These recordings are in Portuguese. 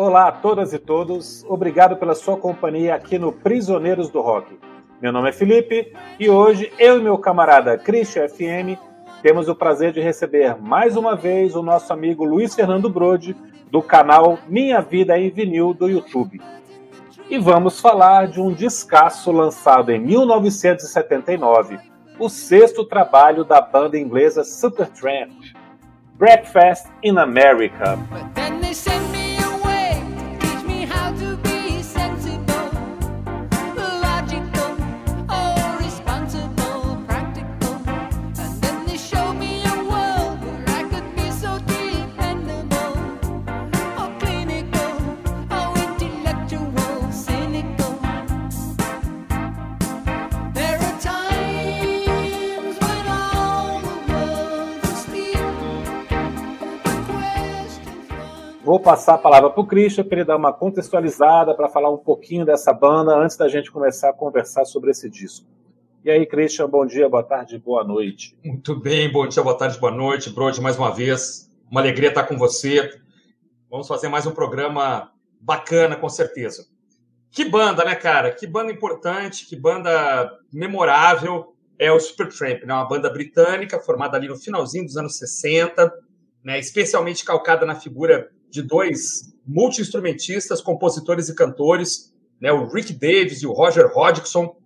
Olá a todas e todos, obrigado pela sua companhia aqui no Prisioneiros do Rock. Meu nome é Felipe e hoje eu e meu camarada Christian FM temos o prazer de receber mais uma vez o nosso amigo Luiz Fernando Brode, do canal Minha Vida em Vinil do YouTube. E vamos falar de um descasso lançado em 1979, o sexto trabalho da banda inglesa Supertramp, Breakfast in America. Vou passar a palavra para o Christian para ele dar uma contextualizada, para falar um pouquinho dessa banda antes da gente começar a conversar sobre esse disco. E aí, Christian, bom dia, boa tarde, boa noite. Muito bem, bom dia, boa tarde, boa noite. Brode, mais uma vez, uma alegria estar com você. Vamos fazer mais um programa bacana, com certeza. Que banda, né, cara? Que banda importante, que banda memorável é o Supertramp, né? uma banda britânica formada ali no finalzinho dos anos 60, né? especialmente calcada na figura de dois multi-instrumentistas, compositores e cantores, né, o Rick Davis e o Roger Hodgson.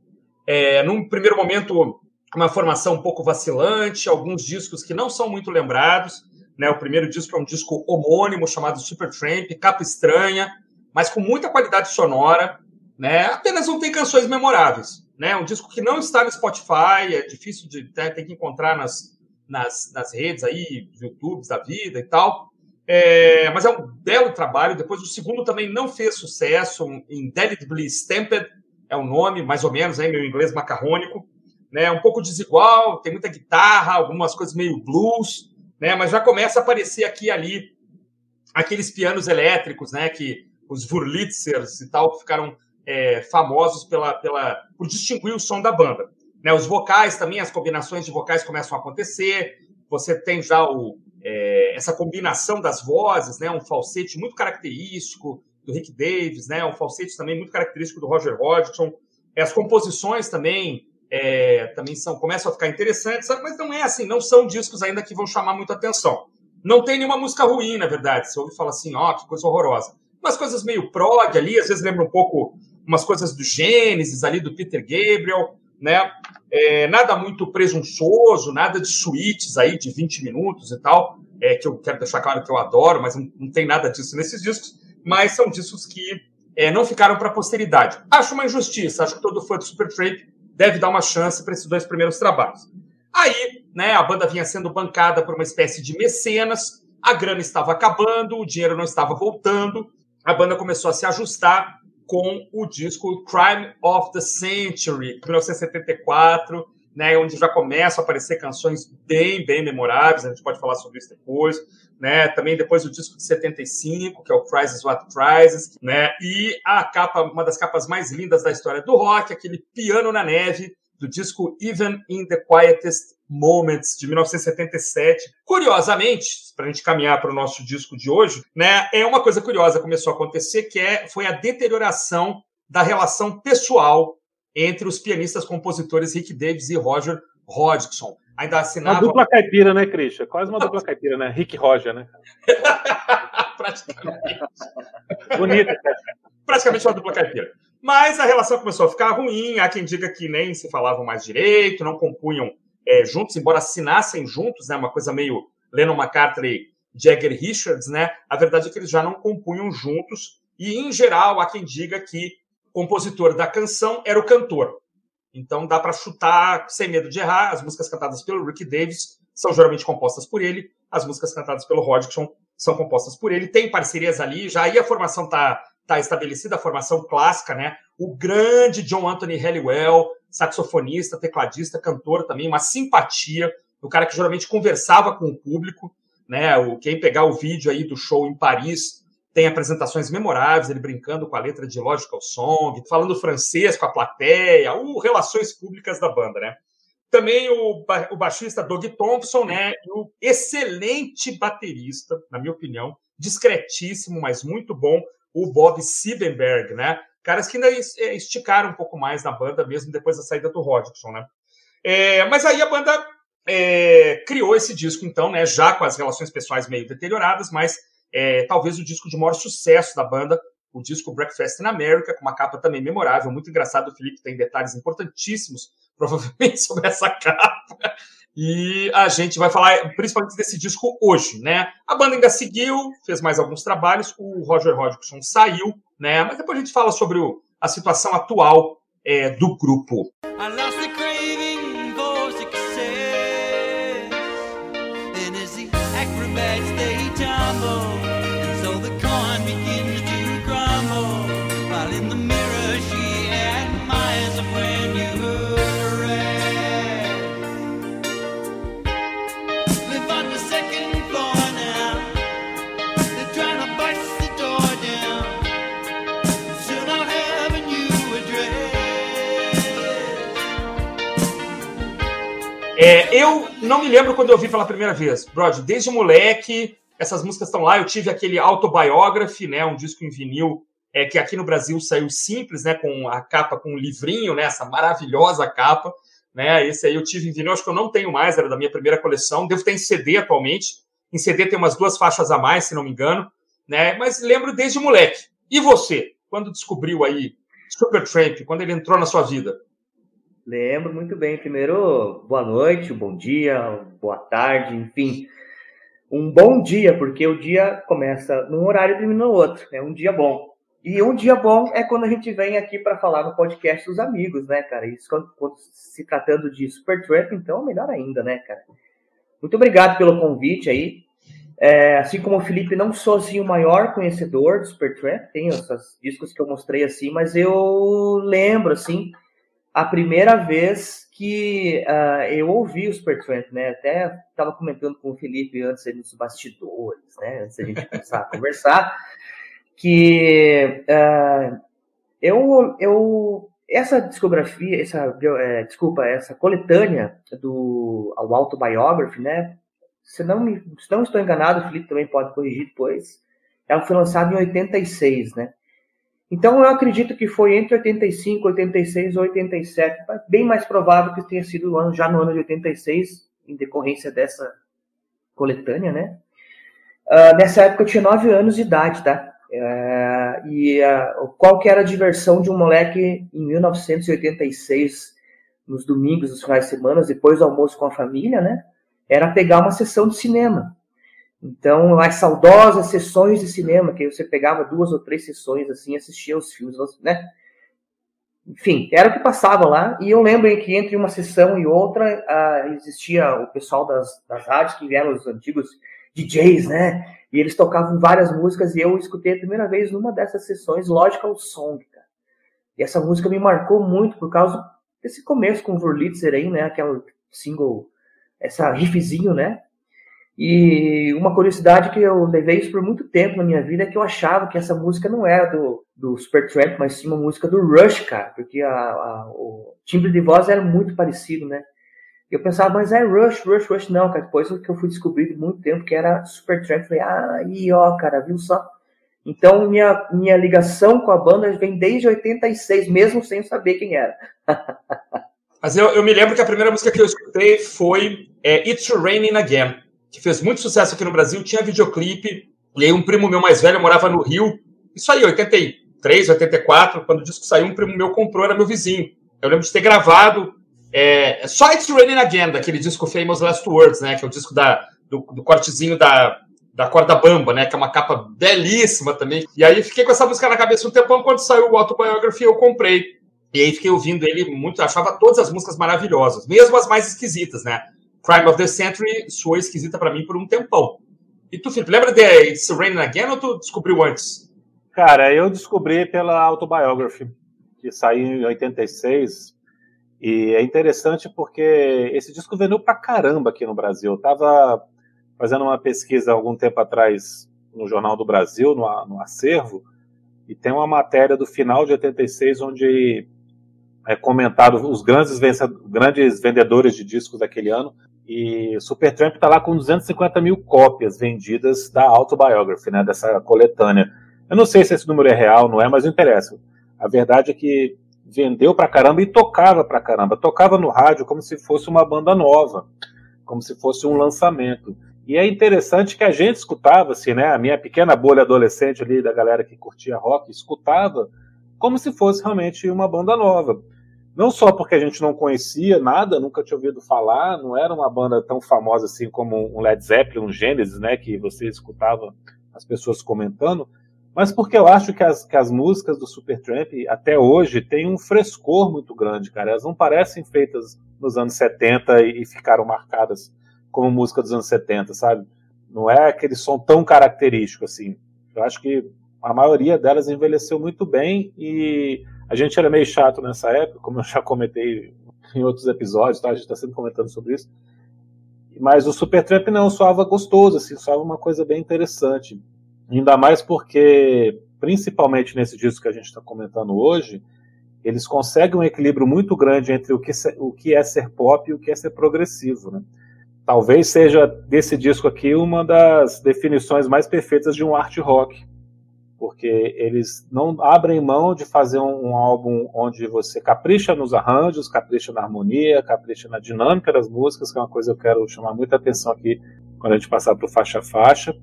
É, num primeiro momento, uma formação um pouco vacilante, alguns discos que não são muito lembrados. Né, o primeiro disco é um disco homônimo chamado Supertramp, capa estranha, mas com muita qualidade sonora. Né, apenas não tem canções memoráveis. Né, um disco que não está no Spotify, é difícil de ter, né, que encontrar nas, nas, nas redes aí, YouTubes da vida e tal. É, mas é um belo trabalho. Depois o segundo também não fez sucesso. Indelibly Stamped é o nome, mais ou menos, aí, meu inglês macarrônico. Né, um pouco desigual, tem muita guitarra, algumas coisas meio blues, né, mas já começa a aparecer aqui e ali aqueles pianos elétricos, né, que os Wurlitzers e tal, que ficaram é, famosos pela, pela, por distinguir o som da banda. Né, os vocais também, as combinações de vocais começam a acontecer. Você tem já o, é, essa combinação das vozes, né, um falsete muito característico do Rick Davis, né, um falsete também muito característico do Roger Hodgson. As composições também é, também são começam a ficar interessantes, mas não é assim, não são discos ainda que vão chamar muita atenção. Não tem nenhuma música ruim, na verdade. Você ouve falar assim, ó, oh, que coisa horrorosa. Umas coisas meio prog ali, às vezes lembra um pouco umas coisas do Gênesis ali, do Peter Gabriel, né? É, nada muito presunçoso, nada de suítes aí de 20 minutos e tal, é, que eu quero deixar claro que eu adoro, mas não, não tem nada disso nesses discos, mas são discos que é, não ficaram para a posteridade. Acho uma injustiça, acho que todo fã do Supertramp deve dar uma chance para esses dois primeiros trabalhos. Aí, né, a banda vinha sendo bancada por uma espécie de mecenas, a grana estava acabando, o dinheiro não estava voltando, a banda começou a se ajustar com o disco Crime of the Century, 1974, né, onde já começam a aparecer canções bem, bem memoráveis, a gente pode falar sobre isso depois, né, também depois o disco de 75, que é o Crisis What Crisis, né, e a capa, uma das capas mais lindas da história do rock, aquele piano na neve, do disco Even in the Quietest Moments, de 1977. Curiosamente, para a gente caminhar para o nosso disco de hoje, né, é uma coisa curiosa que começou a acontecer, que é, foi a deterioração da relação pessoal entre os pianistas compositores Rick Davis e Roger Hodgson. Ainda assinava... Uma dupla caipira, né, Christian? Quase uma dupla caipira, né? Rick Roger, né? Praticamente. Bonita. Praticamente uma dupla caipira. Mas a relação começou a ficar ruim. Há quem diga que nem se falavam mais direito, não compunham é, juntos, embora assinassem juntos, né? Uma coisa meio Lennon McCartney, Jagger Richards, né? A verdade é que eles já não compunham juntos. E, em geral, há quem diga que o compositor da canção era o cantor. Então dá para chutar sem medo de errar. As músicas cantadas pelo Rick Davis são geralmente compostas por ele. As músicas cantadas pelo Hodgson são compostas por ele. Tem parcerias ali, já aí a formação tá está estabelecida a formação clássica, né? O grande John Anthony Halliwell, saxofonista, tecladista, cantor também, uma simpatia, o cara que geralmente conversava com o público, né? O, quem pegar o vídeo aí do show em Paris tem apresentações memoráveis, ele brincando com a letra de Logical Song, falando francês com a plateia, o relações públicas da banda, né? Também o, o baixista Doug Thompson, né? O excelente baterista, na minha opinião, discretíssimo, mas muito bom, o Bob Siebenberg, né? Caras que ainda é, esticaram um pouco mais na banda, mesmo depois da saída do Rodgson, né? É, mas aí a banda é, criou esse disco, então, né? Já com as relações pessoais meio deterioradas, mas é, talvez o disco de maior sucesso da banda, o disco Breakfast in America, com uma capa também memorável, muito engraçado. O Felipe tem detalhes importantíssimos, provavelmente, sobre essa capa. E a gente vai falar principalmente desse disco hoje, né? A banda ainda seguiu, fez mais alguns trabalhos, o Roger Hodgson saiu, né? Mas depois a gente fala sobre o, a situação atual é, do grupo. É, eu não me lembro quando eu ouvi pela primeira vez. Brod, desde moleque, essas músicas estão lá. Eu tive aquele Autobiography, né, um disco em vinil é, que aqui no Brasil saiu simples, né, com a capa com um livrinho, né, essa maravilhosa capa. Né, esse aí eu tive em vinil, acho que eu não tenho mais, era da minha primeira coleção. Devo ter em CD atualmente. Em CD tem umas duas faixas a mais, se não me engano. Né, mas lembro desde moleque. E você, quando descobriu aí Supertramp, quando ele entrou na sua vida? Lembro muito bem. Primeiro, boa noite, bom dia, boa tarde, enfim. Um bom dia, porque o dia começa num horário e termina no outro. É um dia bom. E um dia bom é quando a gente vem aqui para falar no podcast dos amigos, né, cara? Isso quando, quando se tratando de Supertramp, então melhor ainda, né, cara? Muito obrigado pelo convite aí. É, assim como o Felipe, não sou assim o maior conhecedor do Supertramp, tenho esses discos que eu mostrei assim, mas eu lembro assim a primeira vez que uh, eu ouvi o Supertramp, né? Até estava comentando com o Felipe antes dos bastidores, né? Antes da gente começar a conversar, que uh, eu, eu essa discografia, essa é, desculpa, essa coletânea do ao Autobiography, né? Se não, me, se não estou enganado, o Felipe também pode corrigir depois. Ela foi lançada em 86, né? Então, eu acredito que foi entre 85, 86 ou 87, bem mais provável que tenha sido já no ano de 86, em decorrência dessa coletânea, né? Uh, nessa época eu tinha 9 anos de idade, tá? Uh, e uh, qual que era a diversão de um moleque em 1986, nos domingos, nos finais de semana, depois do almoço com a família, né? Era pegar uma sessão de cinema. Então, as saudosas sessões de cinema, que você pegava duas ou três sessões assim, assistia os filmes, né? Enfim, era o que passava lá. E eu lembro que entre uma sessão e outra existia o pessoal das, das rádios que vieram os antigos DJs, né? E eles tocavam várias músicas e eu escutei a primeira vez numa dessas sessões Logical Song, cara. E essa música me marcou muito por causa desse começo com Wurlitzer aí, né? Aquela single, essa riffzinho, né? E uma curiosidade que eu levei isso por muito tempo na minha vida é que eu achava que essa música não era do, do Supertramp, mas sim uma música do Rush, cara, porque a, a, o timbre de voz era muito parecido, né? Eu pensava, mas é Rush, Rush, Rush, não, cara. Depois que eu fui descobrir muito tempo que era Supertramp, falei, ah, aí, ó, cara, viu só? Então, minha, minha ligação com a banda vem desde 86, mesmo sem saber quem era. mas eu, eu me lembro que a primeira música que eu escutei foi é, It's Raining Again que fez muito sucesso aqui no Brasil, tinha videoclipe, e aí um primo meu mais velho morava no Rio, isso aí, 83, 84, quando o disco saiu, um primo meu comprou, era meu vizinho. Eu lembro de ter gravado é, só It's Raining Again, daquele disco Famous Last Words, né, que é o disco da, do, do cortezinho da, da corda bamba, né, que é uma capa belíssima também. E aí fiquei com essa música na cabeça um tempão, quando saiu o Autobiography eu comprei. E aí fiquei ouvindo ele muito, achava todas as músicas maravilhosas, mesmo as mais esquisitas, né? Crime of the Century soou esquisita para mim por um tempão. E tu, Felipe, lembra de It's Raining Again ou tu descobriu antes? Cara, eu descobri pela Autobiography, que saiu em 86. E é interessante porque esse disco vendeu pra caramba aqui no Brasil. Eu tava fazendo uma pesquisa algum tempo atrás no Jornal do Brasil, no, no acervo, e tem uma matéria do final de 86 onde é comentado os grandes, grandes vendedores de discos daquele ano. E Supertramp está lá com 250 mil cópias vendidas da Autobiography, né, dessa coletânea. Eu não sei se esse número é real, não é, mas não interessa. A verdade é que vendeu pra caramba e tocava pra caramba. Tocava no rádio como se fosse uma banda nova, como se fosse um lançamento. E é interessante que a gente escutava, assim, né? A minha pequena bolha adolescente ali, da galera que curtia rock, escutava como se fosse realmente uma banda nova. Não só porque a gente não conhecia nada, nunca tinha ouvido falar, não era uma banda tão famosa assim como um Led Zeppelin, um Genesis, né? Que você escutava as pessoas comentando, mas porque eu acho que as, que as músicas do Supertramp, até hoje, têm um frescor muito grande, cara. Elas não parecem feitas nos anos 70 e, e ficaram marcadas como música dos anos 70, sabe? Não é aquele som tão característico assim. Eu acho que a maioria delas envelheceu muito bem e a gente era meio chato nessa época, como eu já comentei em outros episódios, tá? A gente está sempre comentando sobre isso. Mas o Supertramp não soava gostoso, assim, soava uma coisa bem interessante. Ainda mais porque, principalmente nesse disco que a gente está comentando hoje, eles conseguem um equilíbrio muito grande entre o que, o que é ser pop e o que é ser progressivo, né? talvez seja desse disco aqui uma das definições mais perfeitas de um art rock, porque eles não abrem mão de fazer um, um, álbum onde você capricha nos arranjos, capricha na harmonia, capricha na dinâmica das músicas, que é uma coisa que eu quero chamar muita atenção aqui quando a gente passar para o faixa a faixa.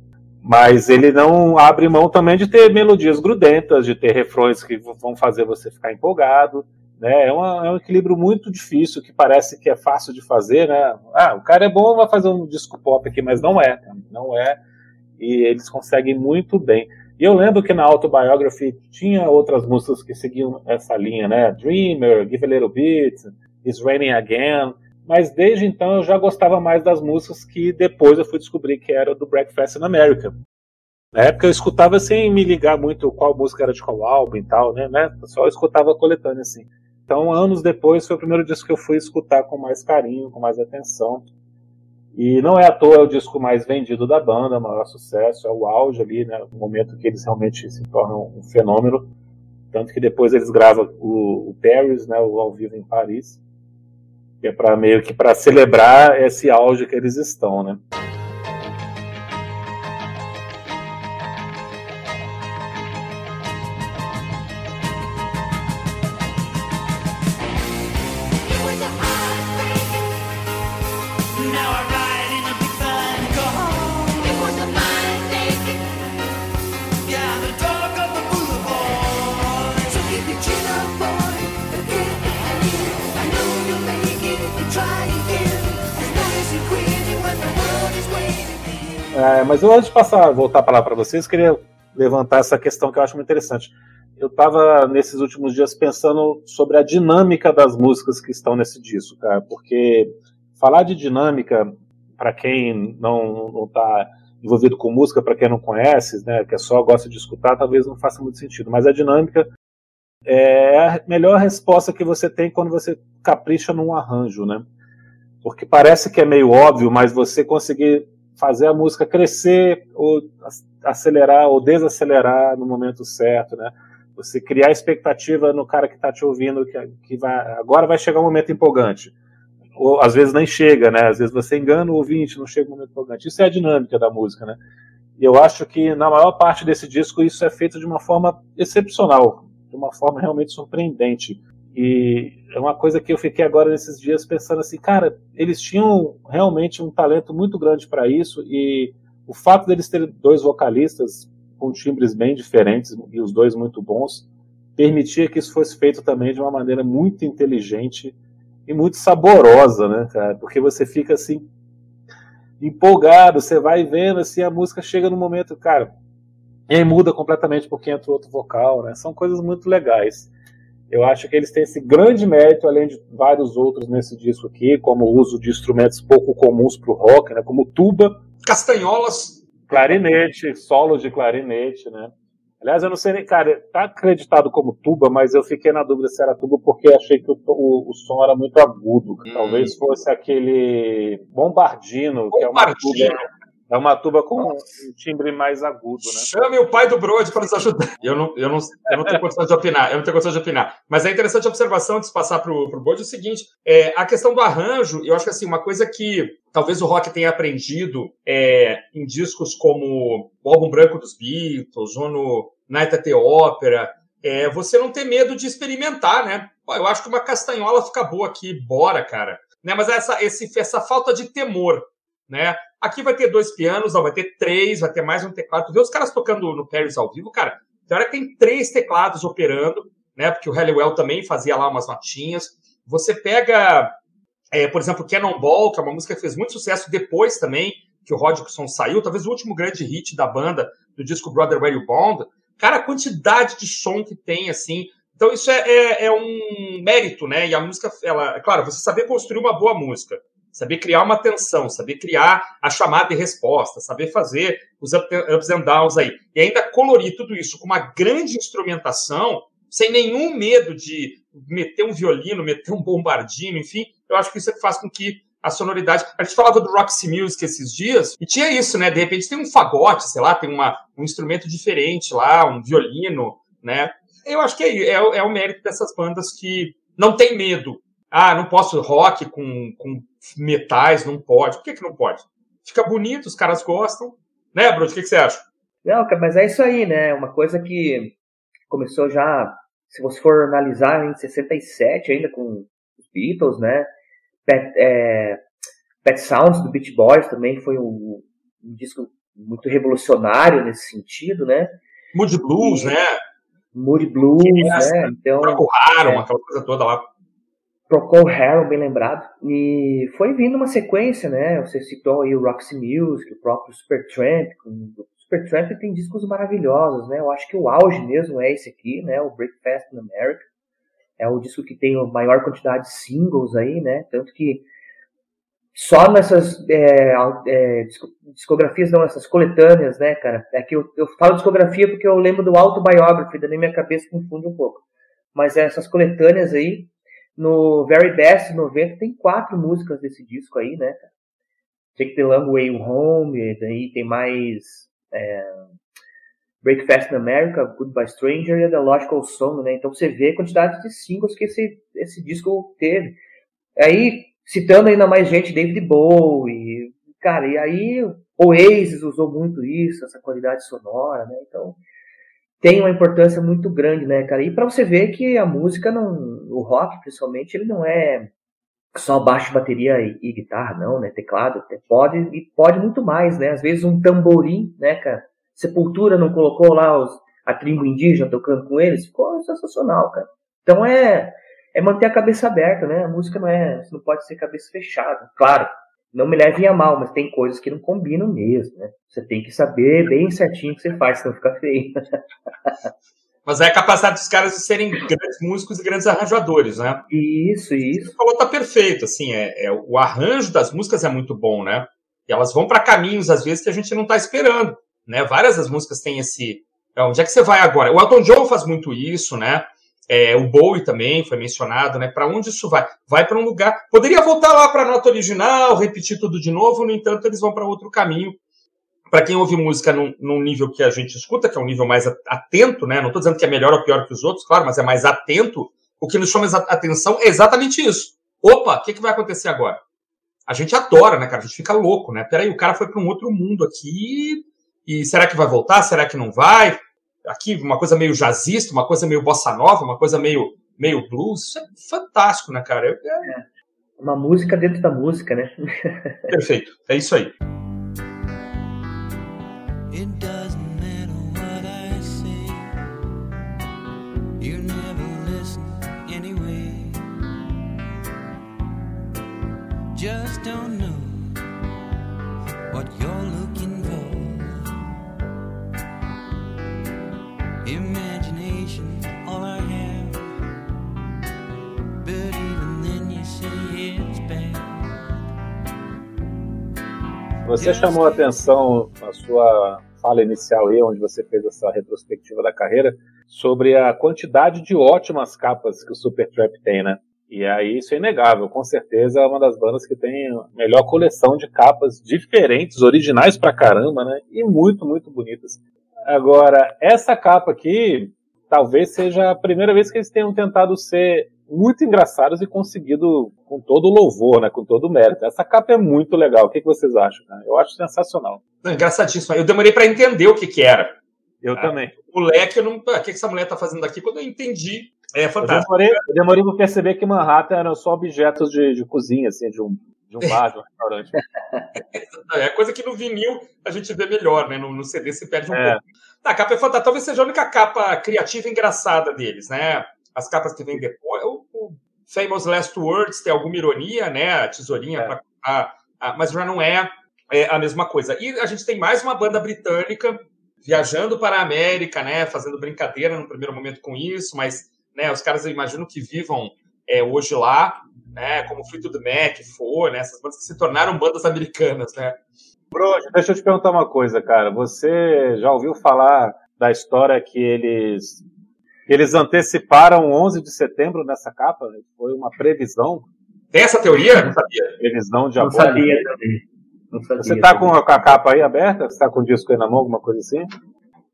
Mas ele não abre mão também de ter melodias grudentas, de ter refrões que vão fazer você ficar empolgado. Né? É, uma, é um equilíbrio muito difícil, que parece que é fácil de fazer, né? Ah, o cara é bom, vai fazer um disco pop aqui, mas não é, não é. E eles conseguem muito bem. E eu lembro que na Autobiography tinha outras músicas que seguiam essa linha, né? Dreamer, Give a Little Bit, It's Raining Again. Mas desde então eu já gostava mais das músicas que depois eu fui descobrir que era do Breakfast in America. Na época eu escutava sem me ligar muito qual música era de qual álbum e tal, né? né? Só escutava coletânea assim. Então, anos depois, foi o primeiro disco que eu fui escutar com mais carinho, com mais atenção. E não é à toa é o disco mais vendido da banda, maior sucesso, é o auge ali, né? O momento que eles realmente se tornam um fenômeno. Tanto que depois eles gravam o, o Paris, né? O ao vivo em Paris, que é para meio que para celebrar esse auge que eles estão, né? Mas eu, antes de passar, voltar a palavra para vocês, queria levantar essa questão que eu acho muito interessante. Eu estava nesses últimos dias pensando sobre a dinâmica das músicas que estão nesse disco, cara, porque falar de dinâmica, para quem não está envolvido com música, para quem não conhece, né, que é só gosta de escutar, talvez não faça muito sentido, mas a dinâmica é a melhor resposta que você tem quando você capricha num arranjo, né? Porque parece que é meio óbvio, mas você conseguir fazer a música crescer ou acelerar ou desacelerar no momento certo, né? Você criar expectativa no cara que está te ouvindo que, que vai, agora vai chegar um momento empolgante. Ou às vezes nem chega, né? Às vezes você engana o ouvinte, não chega um momento empolgante. Isso é a dinâmica da música, né? E eu acho que na maior parte desse disco isso é feito de uma forma excepcional, de uma forma realmente surpreendente. E é uma coisa que eu fiquei agora nesses dias pensando assim, cara, eles tinham realmente um talento muito grande para isso e o fato deles terem dois vocalistas com timbres bem diferentes e os dois muito bons permitia que isso fosse feito também de uma maneira muito inteligente e muito saborosa, né, cara? Porque você fica assim empolgado, você vai vendo assim a música chega no momento, cara, e aí muda completamente porque entra outro vocal, né? São coisas muito legais. Eu acho que eles têm esse grande mérito, além de vários outros nesse disco aqui, como o uso de instrumentos pouco comuns para o rock, né, como tuba, castanholas, clarinete, solo de clarinete, né? Aliás, eu não sei nem, cara, tá acreditado como tuba, mas eu fiquei na dúvida se era tuba porque achei que o, o, o som era muito agudo. Hum. Talvez fosse aquele bombardino, bombardino, que é uma tuba é uma tuba com um timbre mais agudo, né? Chame o pai do Brode para nos ajudar. Eu não, eu, não, eu não tenho condição de opinar, eu não tenho condição de opinar. Mas é interessante a observação antes de passar para o Brode é o seguinte: é, a questão do arranjo, eu acho que assim, uma coisa que talvez o rock tenha aprendido é, em discos como o álbum branco dos Beatles, ou no Night at the Opera, é você não ter medo de experimentar, né? Pô, eu acho que uma castanhola fica boa aqui, bora, cara. Né? Mas essa, esse, essa falta de temor, né? Aqui vai ter dois pianos, vai ter três, vai ter mais um teclado. Tu vê os caras tocando no Paris ao vivo, cara, tem hora que tem três teclados operando, né? Porque o Halliwell também fazia lá umas notinhas. Você pega, é, por exemplo, Cannonball, que é uma música que fez muito sucesso depois também, que o Rodgson saiu, talvez o último grande hit da banda, do disco Brother Where You Bond. Cara, a quantidade de som que tem, assim. Então, isso é, é, é um mérito, né? E a música, ela, é claro, você saber construir uma boa música saber criar uma tensão, saber criar a chamada e resposta, saber fazer os ups and downs aí. E ainda colorir tudo isso com uma grande instrumentação, sem nenhum medo de meter um violino, meter um bombardino, enfim, eu acho que isso é que faz com que a sonoridade. A gente falava do Roxy Music esses dias, e tinha isso, né? De repente tem um fagote, sei lá, tem uma, um instrumento diferente lá, um violino, né? Eu acho que é, é, é o mérito dessas bandas que não tem medo. Ah, não posso rock com, com metais, não pode. Por que, que não pode? Fica bonito, os caras gostam. Né, Bruno? O que, que você acha? Não, mas é isso aí, né? Uma coisa que começou já, se você for analisar, em 67, ainda com os Beatles, né? Pet, é, Pet Sounds do Beach Boys também foi um, um disco muito revolucionário nesse sentido, né? Mood Blues, e, né? Mood Blues, né? Então, procuraram é, aquela coisa toda lá. Procol Harum, bem lembrado. E foi vindo uma sequência, né? Você citou aí o Roxy Music, o próprio Supertramp. O Supertramp tem discos maravilhosos, né? Eu acho que o auge mesmo é esse aqui, né? O Breakfast in America. É o disco que tem a maior quantidade de singles aí, né? Tanto que só nessas é, é, discografias, não, essas coletâneas, né, cara? É que eu, eu falo discografia porque eu lembro do autobiography, da minha cabeça confunde um pouco. Mas essas coletâneas aí, no Very Best 90 tem quatro músicas desse disco aí, né? Take the Long Way Home, daí tem mais é, Breakfast in America, Goodbye Stranger e The Logical Song, né? Então você vê a quantidade de singles que esse, esse disco teve. Aí, citando ainda mais gente, David Bowie, cara, e aí Oasis usou muito isso, essa qualidade sonora, né? Então, tem uma importância muito grande, né, cara? E para você ver que a música não, o rock principalmente, ele não é só baixo, bateria e, e guitarra, não, né? Teclado, pode e pode muito mais, né? Às vezes um tamborim, né, cara? Sepultura não colocou lá os, a tribo indígena tocando com eles, ficou sensacional, cara. Então é é manter a cabeça aberta, né? A música não é, não pode ser cabeça fechada. Claro, não me levem a mal, mas tem coisas que não combinam mesmo, né? Você tem que saber bem certinho o que você faz, senão fica feio. Mas é a capacidade dos caras de serem grandes músicos e grandes arranjadores, né? Isso, isso. Você falou tá perfeito, assim, é, é, o arranjo das músicas é muito bom, né? E elas vão para caminhos, às vezes, que a gente não tá esperando, né? Várias das músicas têm esse... É, onde é que você vai agora? O Elton John faz muito isso, né? É, o Bowie também foi mencionado, né? Para onde isso vai? Vai para um lugar. Poderia voltar lá para a nota original, repetir tudo de novo, no entanto, eles vão para outro caminho. Para quem ouve música num, num, nível que a gente escuta, que é um nível mais atento, né? Não estou dizendo que é melhor ou pior que os outros, claro, mas é mais atento. O que nos chama atenção é exatamente isso. Opa, o que, que vai acontecer agora? A gente adora, né, cara? A gente fica louco, né? Peraí, o cara foi para um outro mundo aqui. E será que vai voltar? Será que não vai? Aqui uma coisa meio jazzista, uma coisa meio bossa nova, uma coisa meio, meio blues. Isso é fantástico, né, cara? É... é uma música dentro da música, né? Perfeito. É isso aí. Just don't know Você chamou a atenção na sua fala inicial aí, onde você fez essa retrospectiva da carreira, sobre a quantidade de ótimas capas que o Supertramp tem, né? E aí isso é inegável, com certeza é uma das bandas que tem a melhor coleção de capas diferentes, originais pra caramba, né? E muito, muito bonitas. Agora, essa capa aqui talvez seja a primeira vez que eles tenham tentado ser muito engraçados e conseguido com todo o louvor, né, com todo o mérito. Essa capa é muito legal. O que, que vocês acham? Né? Eu acho sensacional. Não, engraçadíssimo. Eu demorei para entender o que, que era. Eu Ah, também. O leque, eu não. O que essa mulher tá fazendo aqui? Quando eu entendi, é Eu fantástico. demorei, eu demorei pra perceber que Manhattan eram só objetos de, de cozinha, assim, de um, de um bar, de um restaurante. É coisa que no vinil a gente vê melhor, né? No, no CD se perde um É. pouco. Tá, a capa é fantástica. Talvez seja a única capa criativa e engraçada deles, né? As capas que vêm depois. Famous Last Words tem alguma ironia, né? A tesourinha É. pra contar, ah, mas já não é, é a mesma coisa. E a gente tem mais uma banda britânica viajando para a América, né? Fazendo brincadeira no primeiro momento com isso, mas né, os caras eu imagino que vivam é, hoje lá, né? Como Fleetwood Mac, foi, né? Essas bandas que se tornaram bandas americanas, né? Bro, deixa eu te perguntar uma coisa, cara. Você já ouviu falar da história que eles eles anteciparam o 11 de setembro nessa capa? Foi uma previsão, Tem essa teoria? Não sabia. previsão Não diabólica. sabia também. Não sabia Você tá com a, capa aí aberta? Você tá com o disco aí na mão, alguma coisa assim?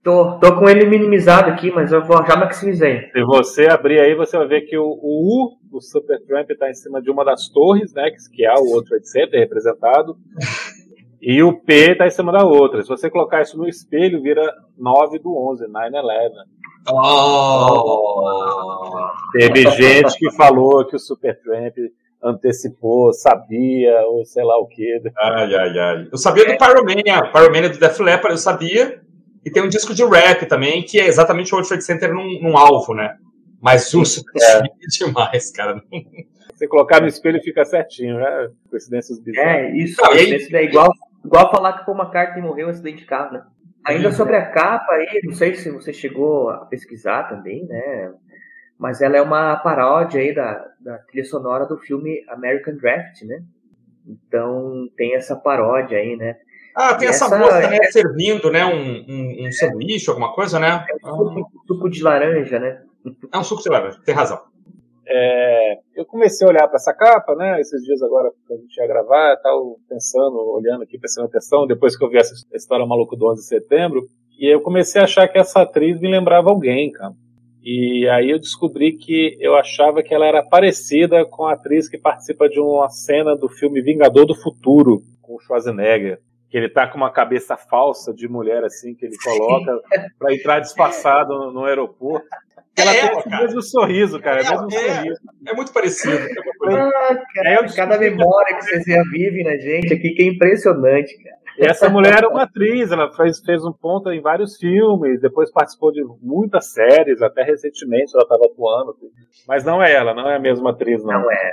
Tô, tô com ele minimizado aqui, mas eu vou já maximizei. Se você abrir aí, você vai ver que o, o U do Supertramp está em cima de uma das torres, né? Que que é o World Trade Center representado. E o P está em cima da outra. Se você colocar isso no espelho, vira 9 do 11, 9-11. Oh. Teve gente que falou que o Supertramp antecipou, sabia, ou sei lá o que. Ai, ai, ai. Eu sabia do Pyromania. Pyromania do Def Leppard, eu sabia. E tem um disco de rap também, que é exatamente o World Trade Center num, num alvo, né? Mas o Supertramp é demais, cara. Se você colocar no espelho, fica certinho, né? Coincidências bizarras. É, isso. Não, e aí- daí é igual, igual falar que o Paul McCartney morreu em acidente de carro, né? Ainda sobre a capa aí, não sei se você chegou a pesquisar também, né? Mas ela é uma paródia aí da, da trilha sonora do filme American Draft, né? Então tem essa paródia aí, né? Ah, tem essa, essa- moça, né, servindo, né, um, um, um sanduíche, alguma coisa, né? Suco, suco de laranja, né? É um suco de laranja, tem razão. É, eu comecei a olhar para essa capa, né? Esses dias agora que a gente ia gravar, tal, pensando, olhando aqui, prestando atenção, depois que eu vi essa história maluca do 11 de setembro, e eu comecei a achar que essa atriz me lembrava alguém, cara. E aí eu descobri que eu achava que ela era parecida com a atriz que participa de uma cena do filme Vingador do Futuro, com o Schwarzenegger. Que ele tá com uma cabeça falsa de mulher, assim, que ele coloca para entrar disfarçado no, no aeroporto. Ela É tem ela, cara. mesmo sorriso, cara. É, É, o mesmo é. sorriso. É muito parecido. é uma coisa- Ah, cara, É, cada memória que vocês já vivem na gente aqui que é impressionante, cara. E essa mulher era uma atriz, ela fez, fez um ponto em vários filmes, depois participou de muitas séries, até recentemente ela estava atuando. Mas não é ela, não é a mesma atriz, não. Não é.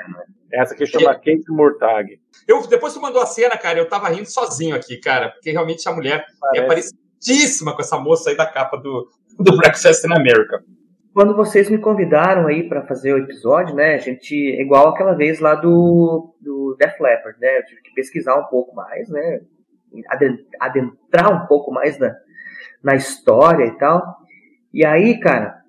Essa aqui chama Kate Murtag. Eu, depois que mandou a cena, cara, eu tava rindo sozinho aqui, cara, porque realmente a mulher é Parece. parecidíssima com essa moça aí da capa do, do Breakfast in America. Quando vocês me convidaram aí pra fazer o episódio, né, a gente, igual aquela vez lá do, do Def Leppard, né, eu tive que pesquisar um pouco mais, né, aden- adentrar um pouco mais na, na história e tal. E aí, cara,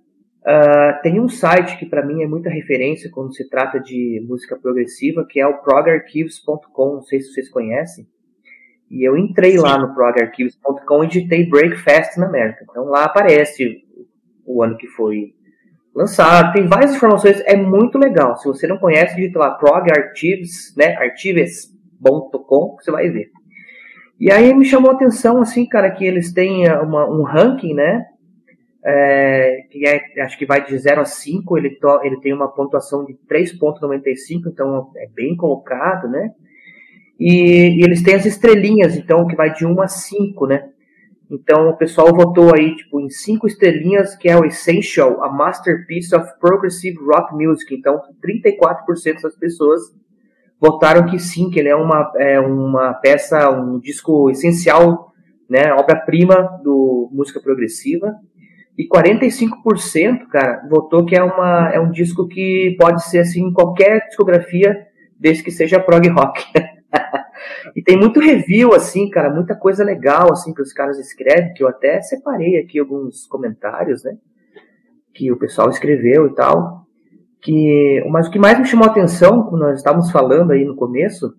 ah, tem um site que pra mim é muita referência quando se trata de música progressiva, que é o progarchives.com, não sei se vocês conhecem. E eu entrei lá no progarchives.com e digitei Breakfast na América. Então lá aparece o ano que foi lançado, tem várias informações, é muito legal. Se você não conhece, digita lá progarchives, né, archives.com, você vai ver. E aí me chamou a atenção, assim, cara, que eles têm eh, uma- um ranking, né, é, que é, acho que vai de 0 a 5, ele, to- ele tem uma pontuação de 3.95, então é bem colocado, né, e, e eles têm as estrelinhas, então, que vai de 1 a 5, né, então o pessoal votou aí, tipo, em cinco estrelinhas, que é o Essential, a Masterpiece of Progressive Rock Music. Então, 34% das pessoas votaram que sim, que ele é uma, é uma peça, um disco essencial, né, obra-prima do música progressiva. E 45%, cara, votou que é, uma, é um disco que pode ser, assim, qualquer discografia, desde que seja prog rock. E tem muito review, assim, cara, muita coisa legal, assim, que os caras escrevem, que eu até separei aqui alguns comentários, né? Que o pessoal escreveu e tal. Que, mas o que mais me chamou a atenção, quando nós estávamos falando aí no começo,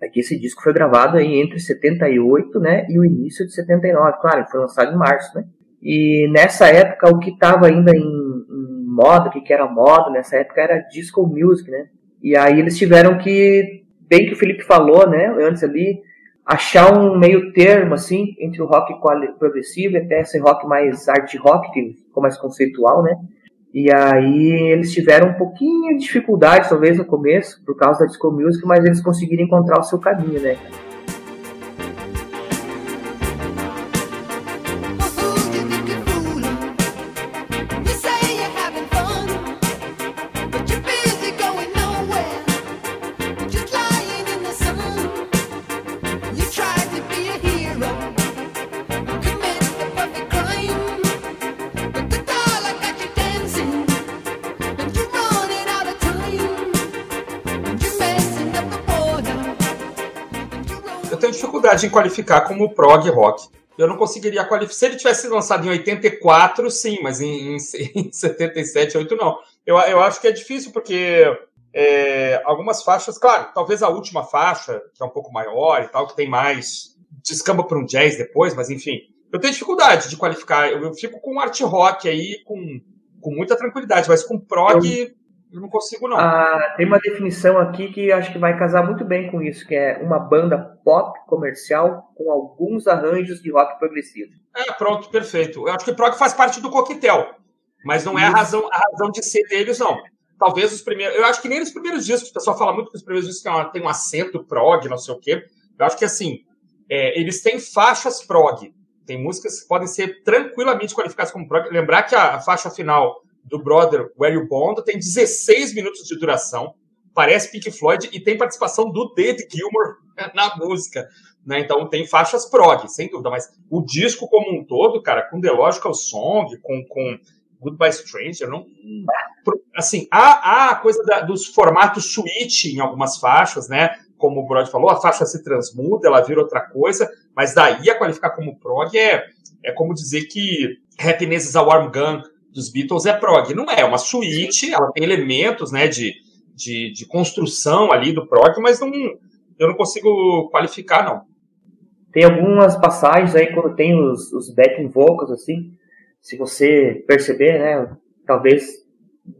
é que esse disco foi gravado aí entre 78, né, e o início de 79. Claro, foi lançado em março, né? E nessa época, o que estava ainda em, em moda, o que, que era moda nessa época era disco music, né? E aí eles tiveram que bem que o Felipe falou, né, antes ali, achar um meio termo, assim, entre o rock progressivo e até esse rock mais art rock, que ficou mais conceitual, né? E aí eles tiveram um pouquinho de dificuldade, talvez, no começo, por causa da disco music, mas eles conseguiram encontrar o seu caminho, né? dificuldade em qualificar como prog rock. Eu não conseguiria qualificar. Se ele tivesse lançado em 84, sim, mas em, em, em 77, 8, não. Eu, eu acho que é difícil porque é, algumas faixas, claro, talvez a última faixa, que é um pouco maior e tal, que tem mais. descamba para um jazz depois, mas enfim. Eu tenho dificuldade de qualificar. Eu, eu fico com art rock aí com, com muita tranquilidade, mas com prog. Eu eu não consigo, não. Ah, tem uma definição aqui que acho que vai casar muito bem com isso, que é uma banda pop comercial com alguns arranjos de rock progressivo. É, pronto, perfeito. Eu acho que o prog faz parte do coquetel, mas não é a razão, a razão de ser deles, não. Talvez os primeiros. Eu acho que nem nos primeiros discos, o pessoal fala muito que os primeiros discos tem um acento prog, não sei o quê. Eu acho que assim, é, eles têm faixas prog. Tem músicas que podem ser tranquilamente qualificadas como prog. Lembrar que a, a faixa final do Brother Where You Bond, tem 16 minutos de duração, parece Pink Floyd e tem participação do David Gilmour na música. Né? Então tem faixas prog, sem dúvida, mas o disco como um todo, cara, com The Logical Song, com, com Goodbye Stranger, não. Assim, há, há a coisa da, dos formatos switch em algumas faixas, né? Como o Brod falou, a faixa se transmuda, ela vira outra coisa, mas daí a qualificar como prog é, é como dizer que Happiness is a Warm Gun dos Beatles é prog. Não é, é uma suíte, ela tem elementos né, de, de, de, construção ali do prog, mas não, eu não consigo qualificar, não. Tem algumas passagens aí quando tem os, os backing vocals, assim, se você perceber, né, talvez,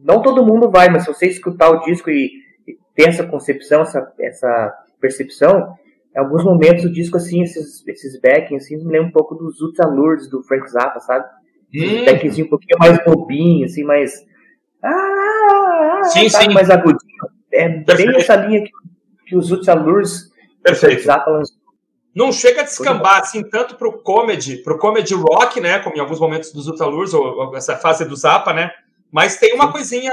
não todo mundo vai, mas se você escutar o disco e, e ter essa concepção, essa, essa percepção, em alguns momentos o disco, assim, esses, esses backing, assim, me lembra um pouco dos Ultralures do Frank Zappa, sabe? Hum. Deckzinho um pouquinho mais bobinho, assim, mais. Ah, sim, tá, sim. mais agudinho. É Perfeito. bem essa linha que, que os Ultralures Perfeito. Não chega a descambar assim tanto pro comedy, pro comedy rock, né? Como em alguns momentos dos Ultralures, ou, ou essa fase do Zappa, né? Mas tem uma coisinha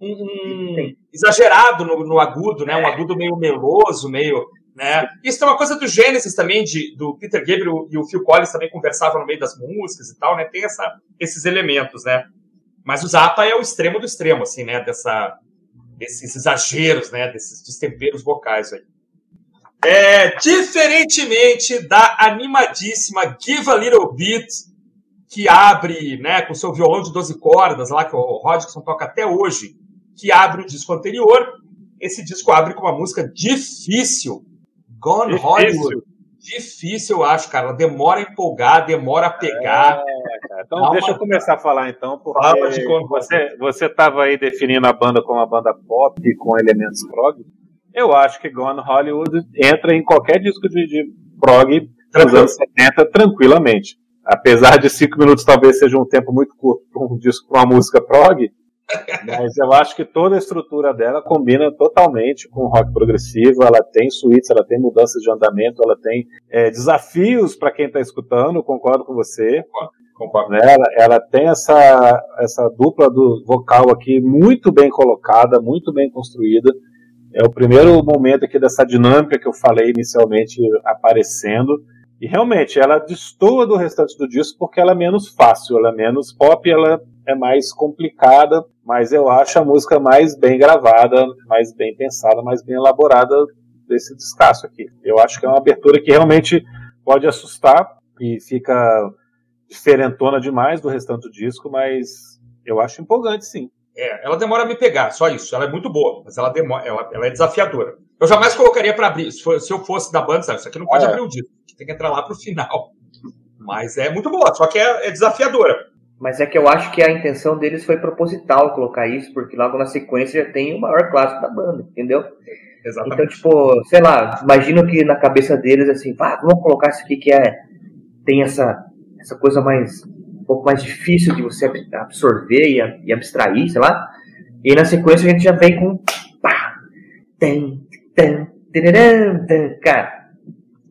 um, um exagerado no, no, agudo, né? Um agudo meio meloso, meio né? Isso é uma coisa do Gênesis também, de, do Peter Gabriel e o Phil Collins também conversavam no meio das músicas e tal, né? Tem essa, esses elementos, né? Mas o Zappa é o extremo do extremo, assim, né? Dessa, desses exageros, né? Desses destemperos vocais aí. É, diferentemente da animadíssima Give a Little Bit, que abre, né, com seu violão de 12 cordas, lá que o Rodgson toca até hoje, que abre o disco anterior, esse disco abre com uma música difícil, Gone Difícil. Hollywood. Difícil, eu acho, cara. Demora a empolgar, demora a pegar. É, então Dá deixa uma... eu começar a falar então, porque Fala de você você estava aí definindo a banda como uma banda pop com elementos prog. Eu acho que Gone Hollywood entra em qualquer disco de, de prog dos anos 70 tranquilamente. Apesar de cinco minutos talvez seja um tempo muito curto para um disco com uma música prog, mas eu acho que toda a estrutura dela combina totalmente com rock progressivo. Ela tem suítes, ela tem mudanças de andamento, ela tem é, desafios para quem está escutando. Concordo com você. Concordo. Né? Ela, ela, tem essa, essa dupla do vocal aqui muito bem colocada, muito bem construída. É o primeiro momento aqui dessa dinâmica que eu falei inicialmente aparecendo. E realmente, ela destoa do restante do disco porque ela é menos fácil, ela é menos pop, ela é mais complicada, mas eu acho a música mais bem gravada, mais bem pensada, mais bem elaborada desse descasso aqui. Eu acho que é uma abertura que realmente pode assustar e fica diferentona demais do restante do disco, mas eu acho empolgante sim. É, ela demora a me pegar, só isso. Ela é muito boa, mas ela, demora, ela, ela é desafiadora. Eu jamais colocaria para abrir. Se, for, se, eu fosse da banda, sabe, isso aqui não pode é. abrir o disco. Tem que entrar lá pro final. Mas é muito boa, só que é, é desafiadora. Mas é que eu acho que a intenção deles foi proposital colocar isso, porque logo na sequência já tem o maior clássico da banda, entendeu? Exatamente. Então, tipo, sei lá, imagino que na cabeça deles, assim, ah, vamos colocar isso aqui que é. Tem essa, essa coisa mais. um pouco mais difícil de você absorver e, e abstrair, sei lá. E na sequência a gente já vem com. Pá! Tem, tem, tem, tem, cara.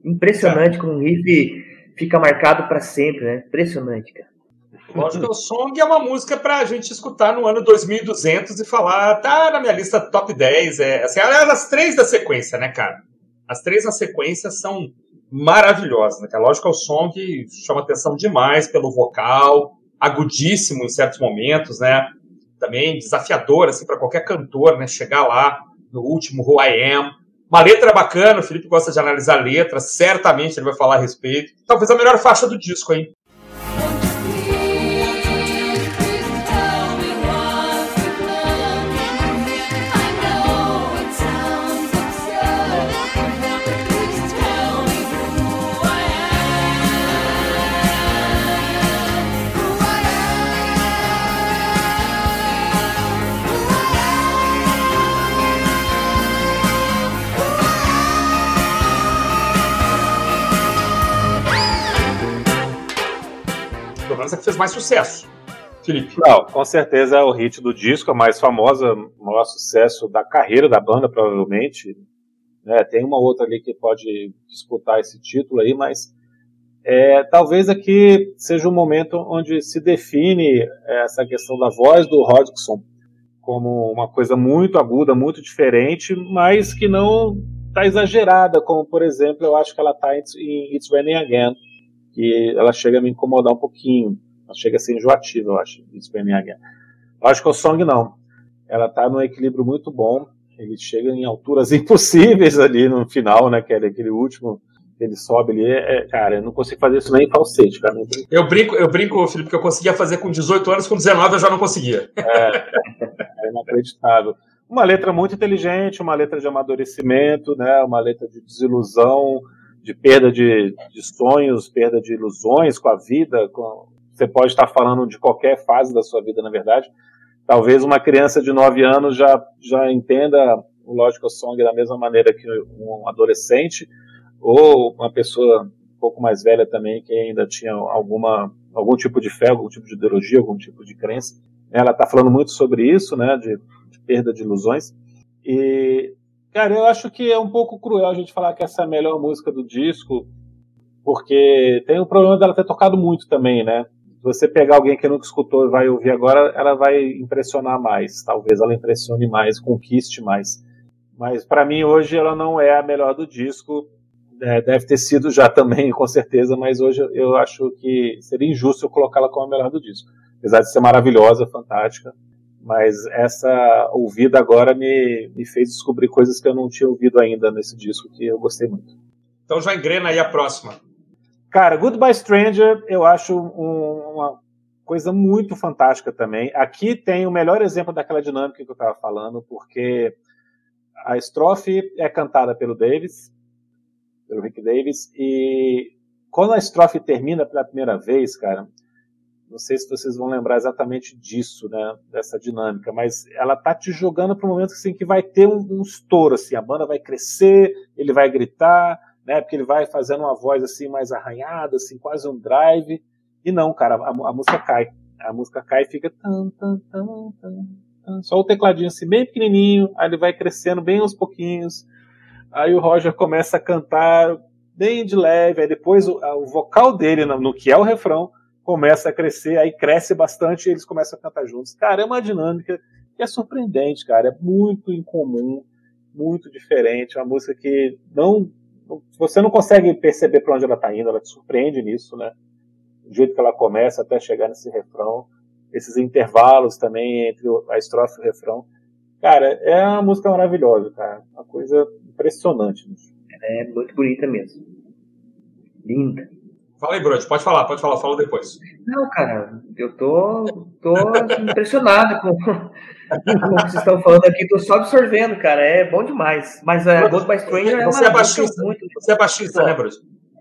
Impressionante como um riff fica marcado para sempre, né? Impressionante, cara. Lógico, o Song é uma música para a gente escutar no ano 2200 e falar, tá na minha lista top 10. É, assim, as três da sequência, né, cara? As três na sequência são maravilhosas, né? Lógico, o Song chama atenção demais pelo vocal, agudíssimo em certos momentos, né? Também desafiador, assim, para qualquer cantor, né? Chegar lá no último Who I Am. Uma letra bacana, o Felipe gosta de analisar letras, certamente ele vai falar a respeito. Talvez a melhor faixa do disco, hein? Fez mais sucesso. Felipe. Não, com certeza é o hit do disco, a mais famosa, o maior sucesso da carreira da banda, provavelmente. É, tem uma outra ali que pode disputar esse título aí, mas é, talvez aqui seja um momento onde se define é, essa questão da voz do Hodgson como uma coisa muito aguda, muito diferente, mas que não está exagerada, como por exemplo, eu acho que ela está em It's Raining Again, que ela chega a me incomodar um pouquinho. Chega a ser enjoativa, eu acho, isso minha guerra. Eu acho que o Song não. Ela tá num equilíbrio muito bom. Ele chega em alturas impossíveis ali no final, né? Que é aquele último ele sobe ali, é, é, cara, eu não consigo fazer isso nem em falsete, cara. Eu brinco, eu brinco, Felipe, que eu conseguia fazer com 18 anos, com 19 eu já não conseguia. É, é inacreditável. Uma letra muito inteligente, uma letra de amadurecimento, né? Uma letra de desilusão, de perda de, de sonhos, perda de ilusões com a vida. Com, você pode estar falando de qualquer fase da sua vida, na verdade. Talvez uma criança de 9 anos já, já entenda o Logical Song da mesma maneira que um adolescente, ou uma pessoa um pouco mais velha também, que ainda tinha alguma, algum tipo de fé, algum tipo de ideologia, algum tipo de crença. Ela está falando muito sobre isso, né, de, de perda de ilusões. E Cara, eu acho que é um pouco cruel a gente falar que essa é a melhor música do disco, porque tem o problema dela ter tocado muito também, né? Você pegar alguém que nunca escutou e vai ouvir agora, ela vai impressionar mais. Talvez ela impressione mais, conquiste mais. Mas para mim hoje ela não é a melhor do disco. É, deve ter sido já também, com certeza, mas hoje eu acho que seria injusto eu colocá-la como a melhor do disco. Apesar de ser maravilhosa, fantástica, mas essa ouvida agora me, me fez descobrir coisas que eu não tinha ouvido ainda nesse disco, que eu gostei muito. Então já engrena aí a próxima. Cara, Goodbye Stranger eu acho um, uma coisa muito fantástica também. Aqui tem o melhor exemplo daquela dinâmica que eu estava falando, porque a estrofe é cantada pelo Davis, pelo Rick Davis, e quando a estrofe termina pela primeira vez, cara, não sei se vocês vão lembrar exatamente disso, né, dessa dinâmica, mas ela tá te jogando para um momento assim, que vai ter um, um, estouro, assim, a banda vai crescer, ele vai gritar, né, porque ele vai fazendo uma voz assim mais arranhada, assim, quase um drive, e não, cara, a, a música cai, a música cai e fica tan, tan, tan, tan, só o tecladinho assim, bem pequenininho, aí ele vai crescendo bem aos pouquinhos, aí o Roger começa a cantar bem de leve, aí depois o, o vocal dele no, no que é o refrão começa a crescer, aí cresce bastante e eles começam a cantar juntos. Cara, é uma dinâmica que é surpreendente, cara, é muito incomum, muito diferente, é uma música que não você não consegue perceber para onde ela está indo, ela te surpreende nisso, né? O jeito que ela começa até chegar nesse refrão, esses intervalos também entre a estrofe e o refrão. Cara, é uma música maravilhosa, cara, uma coisa impressionante. É muito bonita mesmo. Linda. Fala aí, Brody, pode falar, pode falar, fala depois. Não, cara, eu tô, tô impressionado com, com o que vocês estão falando aqui, tô só absorvendo, cara, é bom demais. Mas a uh, Ghost by Stranger é você é baixista, muito... Você é baixista, né, Brody?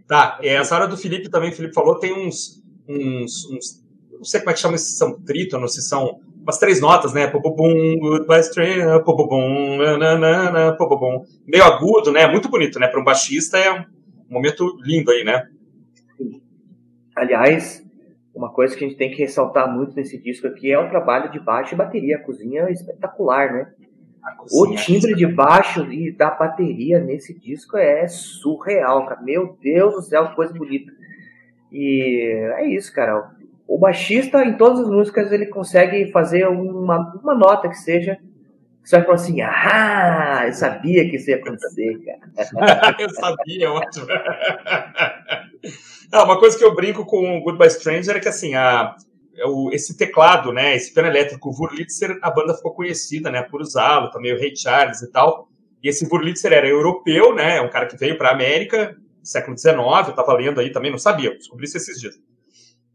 Tá, é, essa hora do Felipe também, o Felipe falou, tem uns, uns, uns não sei como é que chama se são trítonos, se são umas três notas, né? Popobum, goodbye stranger, popobum, nanana, popobum. Meio agudo, né? Muito bonito, né? Para um baixista é um momento lindo aí, né? Aliás, uma coisa que a gente tem que ressaltar muito nesse disco aqui é o trabalho de baixo e bateria. A cozinha é espetacular, né? O é timbre de baixo e da bateria nesse disco é surreal, cara. Meu Deus do céu, coisa bonita. E é isso, cara. O baixista, em todas as músicas, ele consegue fazer uma, uma nota que seja. Você vai falar assim, ah, eu sabia que isso ia acontecer, cara. eu sabia, ótimo. Não, uma coisa que eu brinco com Goodbye Stranger é que, assim, a, o, esse teclado, né, esse piano elétrico, o Wurlitzer, a banda ficou conhecida, né, por usá-lo, também o Ray Charles e tal. E esse Wurlitzer era europeu, né, é um cara que veio para a América, século XIX, eu estava lendo aí também, não sabia, descobri isso esses dias.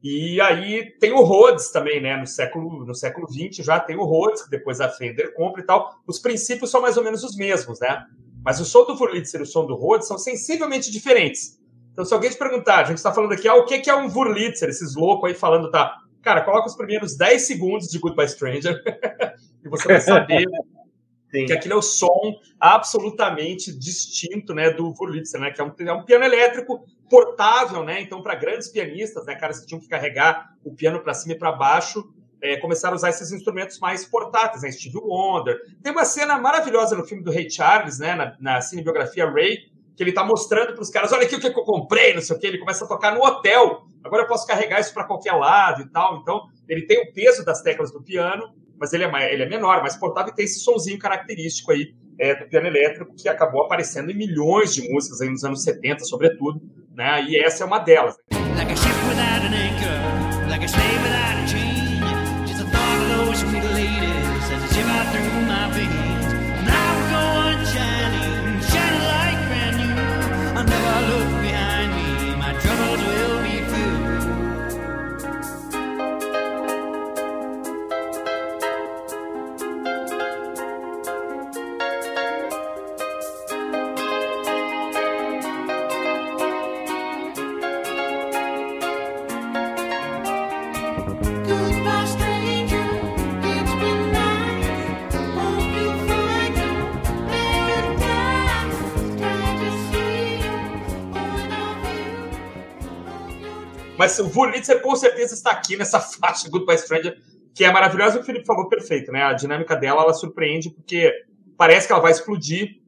E aí tem o Rhodes também, né, no século, no século XX já tem o Rhodes, que depois a Fender compra e tal. Os princípios são mais ou menos os mesmos, né? Mas o som do Wurlitzer e o som do Rhodes são sensivelmente diferentes. Então, se alguém te perguntar, a gente está falando aqui, ah, o que é um Wurlitzer? Esses loucos aí falando, tá? Cara, coloca os primeiros 10 segundos de Goodbye Stranger e você vai saber Sim. que aquilo é o som absolutamente distinto né, do Wurlitzer, né? Que é um, é um piano elétrico portável, né? Então, para grandes pianistas, né, caras que tinham que carregar o piano para cima e para baixo, é, começaram a usar esses instrumentos mais portáteis, né? Steve Wonder. Tem uma cena maravilhosa no filme do Ray Charles, né? Na, na cinebiografia Ray, que ele tá mostrando para os caras, olha aqui o que, eu comprei, não sei o que, ele começa a tocar no hotel. Agora eu posso carregar isso para qualquer lado e tal. Então, ele tem o peso das teclas do piano, mas ele é, ele é menor, mais portável e tem esse sonzinho característico aí é, do piano elétrico que acabou aparecendo em milhões de músicas aí nos anos 70, sobretudo, né? E essa é uma delas. Like Mas o Wurlitzer com certeza está aqui nessa faixa Goodbye Stranger, que é maravilhosa. O Felipe falou perfeito, né? A dinâmica dela, ela surpreende porque parece que ela vai explodir,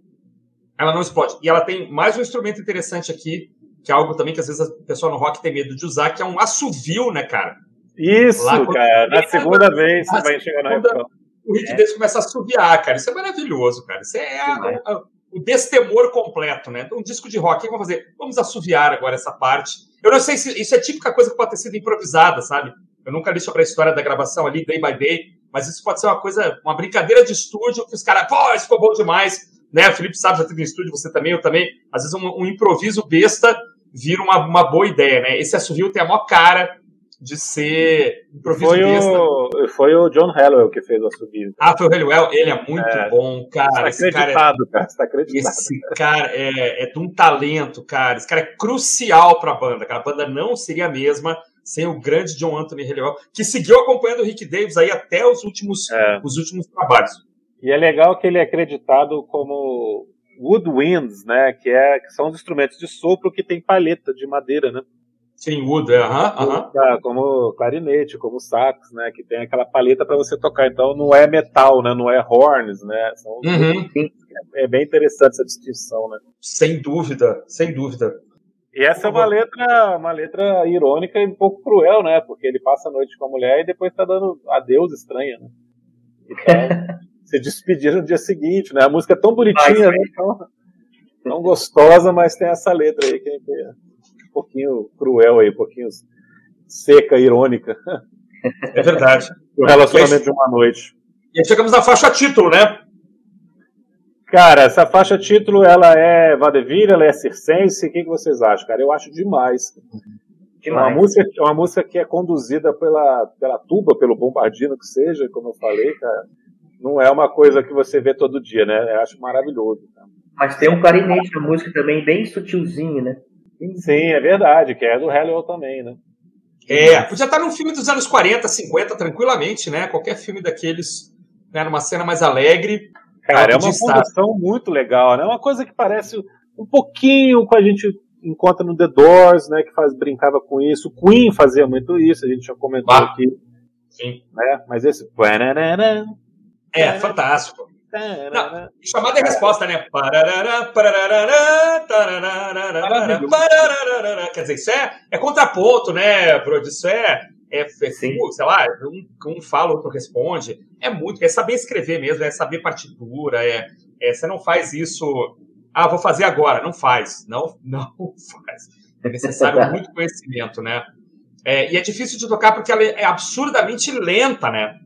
ela não explode. E ela tem mais um instrumento interessante aqui, que é algo também que às vezes a pessoa no rock tem medo de usar, que é um assovio, né, cara? Isso, Lá, cara. Na segunda vez você vai chegar na época. O Rick é. começa a assoviar, cara. Isso é maravilhoso, cara. Isso é a, a, o destemor completo, né? Um disco de rock, o que vamos fazer? Vamos assoviar agora essa parte eu não sei se isso é típica coisa que pode ter sido improvisada, sabe? Eu nunca li sobre a história da gravação ali, day by day, mas isso pode ser uma coisa, uma brincadeira de estúdio que os caras, pô, isso ficou bom demais, né? O Felipe sabe, já teve em estúdio, você também, eu também. Às vezes um, um improviso besta vira uma, uma boa ideia, né? Esse assovio tem a maior cara de ser improviso foi O, foi o John Hallowell que fez o assobio. Ah, foi o Hallowell? Ele é muito é, bom, cara. Está acreditado, cara. Está acreditado. Esse cara é, é de um talento, cara. Esse cara é crucial para a banda, cara. A banda não seria a mesma sem o grande John Anthony Hallowell, que seguiu acompanhando o Rick Davis aí até os últimos, é. os últimos trabalhos. E é legal que ele é acreditado como woodwinds, né, que, é, que são os instrumentos de sopro que tem palheta de madeira, né? Sim, wood, é, aham, uh Como clarinete, como sax, né? Que tem aquela paleta para você tocar. Então não é metal, né? Não é horns, né? São, uhum. É bem interessante essa distinção, né? Sem dúvida, sem dúvida. E essa é uma letra, uma letra irônica e um pouco cruel, né? Porque ele passa a noite com a mulher e depois tá dando adeus estranha, né? Então, se despedir no dia seguinte, né? A música é tão bonitinha, né? tão, tão gostosa, mas tem essa letra aí que é pouquinho cruel aí, um pouquinho seca, irônica. É verdade. o relacionamento de uma noite. E aí chegamos na faixa título, né? Cara, essa faixa título, ela é Vadeville, ela é circense, o que, que vocês acham, cara? Eu acho demais. demais. Uma, música, uma música que é conduzida pela, pela tuba, pelo bombardino que seja, como eu falei, cara. Não é uma coisa que você vê todo dia, né? Eu acho maravilhoso. Cara. Mas tem um clarinete na música também, bem sutilzinho, né? Sim, é verdade, que é do Hallowell também, né? É, podia estar num filme dos anos 40, 50, tranquilamente, né? Qualquer filme daqueles, né? Numa cena mais alegre. Cara, é uma fundação muito legal, né? Uma coisa que parece um pouquinho com a gente encontra no The Doors, né? Que faz, brincava com isso. O Queen fazia muito isso, a gente já comentou bah. aqui. Sim. Né? Mas esse. É, fantástico. Não, chamada e resposta, né? Quer dizer, isso é, é contraponto, né, Brody? Isso é, é, é sei lá, um, um fala, outro responde. É muito, é saber escrever mesmo, é saber partitura, é, é, você não faz isso, ah, vou fazer agora. Não faz, não, não faz. É necessário muito conhecimento, né? É, e é difícil de tocar porque ela é absurdamente lenta, né?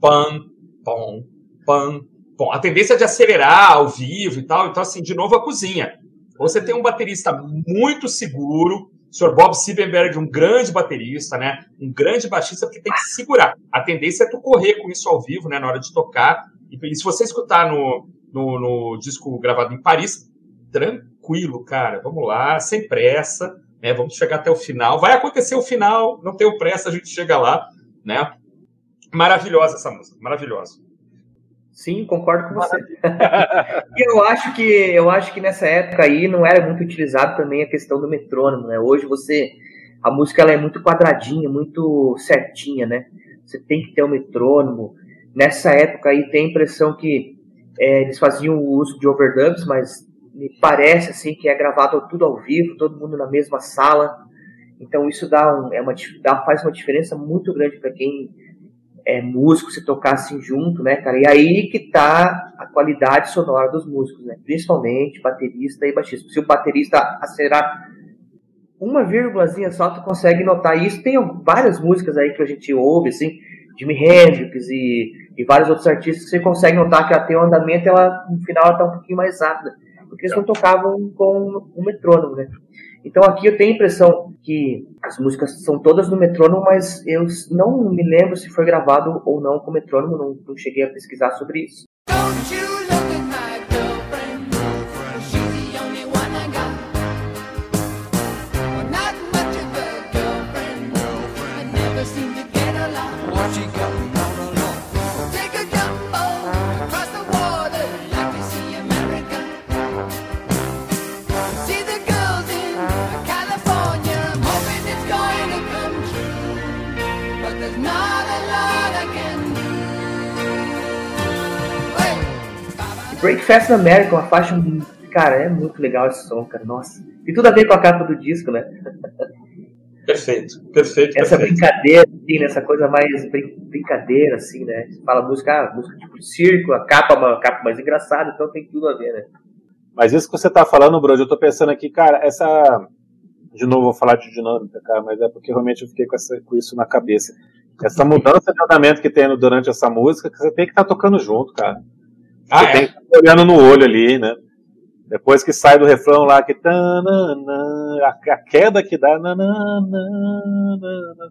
Pam, pam, pam, Bom, a tendência é de acelerar ao vivo e tal, então, assim, de novo, a cozinha. Você tem um baterista muito seguro, o Sr. Bob Siebenberg, um grande baterista, né? Um grande baixista, porque tem que segurar. A tendência é tu correr com isso ao vivo, né? Na hora de tocar. E, se você escutar no, no, no disco gravado em Paris, tranquilo, cara. Vamos lá, sem pressa, né? Vamos chegar até o final. Vai acontecer o final, não tenho pressa, a gente chega lá, né? Maravilhosa essa música, maravilhosa. Sim, concordo com você. eu acho que eu acho que nessa época aí não era muito utilizado também a questão do metrônomo, né? Hoje você a música ela é muito quadradinha, muito certinha, né? Você tem que ter um metrônomo. Nessa época aí tem a impressão que é, eles faziam o uso de overdubs, mas me parece assim que é gravado tudo ao vivo, todo mundo na mesma sala. Então isso dá, um, é uma, dá faz uma diferença muito grande para quem é, músicos se tocassem junto, né, cara? E aí que tá a qualidade sonora dos músicos, né? Principalmente baterista e baixista. Se o baterista acelerar uma vírgulazinha só, tu consegue notar isso. Tem várias músicas aí que a gente ouve, assim, Jimi Hendrix e, e vários outros artistas que você consegue notar que até o andamento, ela, no final, ela tá um pouquinho mais rápida. Porque eles não tocavam com o metrônomo, né? Então aqui eu tenho a impressão que as músicas são todas no metrônomo, mas eu não me lembro se foi gravado ou não com metrônomo, não, não cheguei a pesquisar sobre isso. Breakfast America, uma faixa. Cara, é muito legal esse som, cara. Nossa. E tudo a ver com a capa do disco, né? Perfeito, perfeito. Essa perfeito. brincadeira, assim, né? essa coisa mais brin brincadeira, assim, né? Você fala música, ah, música tipo circo, a capa, uma capa mais engraçada, então tem tudo a ver, né? Mas isso que você tá falando, Bruno, eu tô pensando aqui, cara, essa. De novo, vou falar de dinâmica, cara, mas é porque realmente eu fiquei com, essa, com isso na cabeça. Essa mudança de andamento que tem durante essa música, que você tem que estar tá tocando junto, cara. Ah, Você é? tem que estar olhando no olho ali, né? Depois que sai do refrão lá, que a, a queda que dá.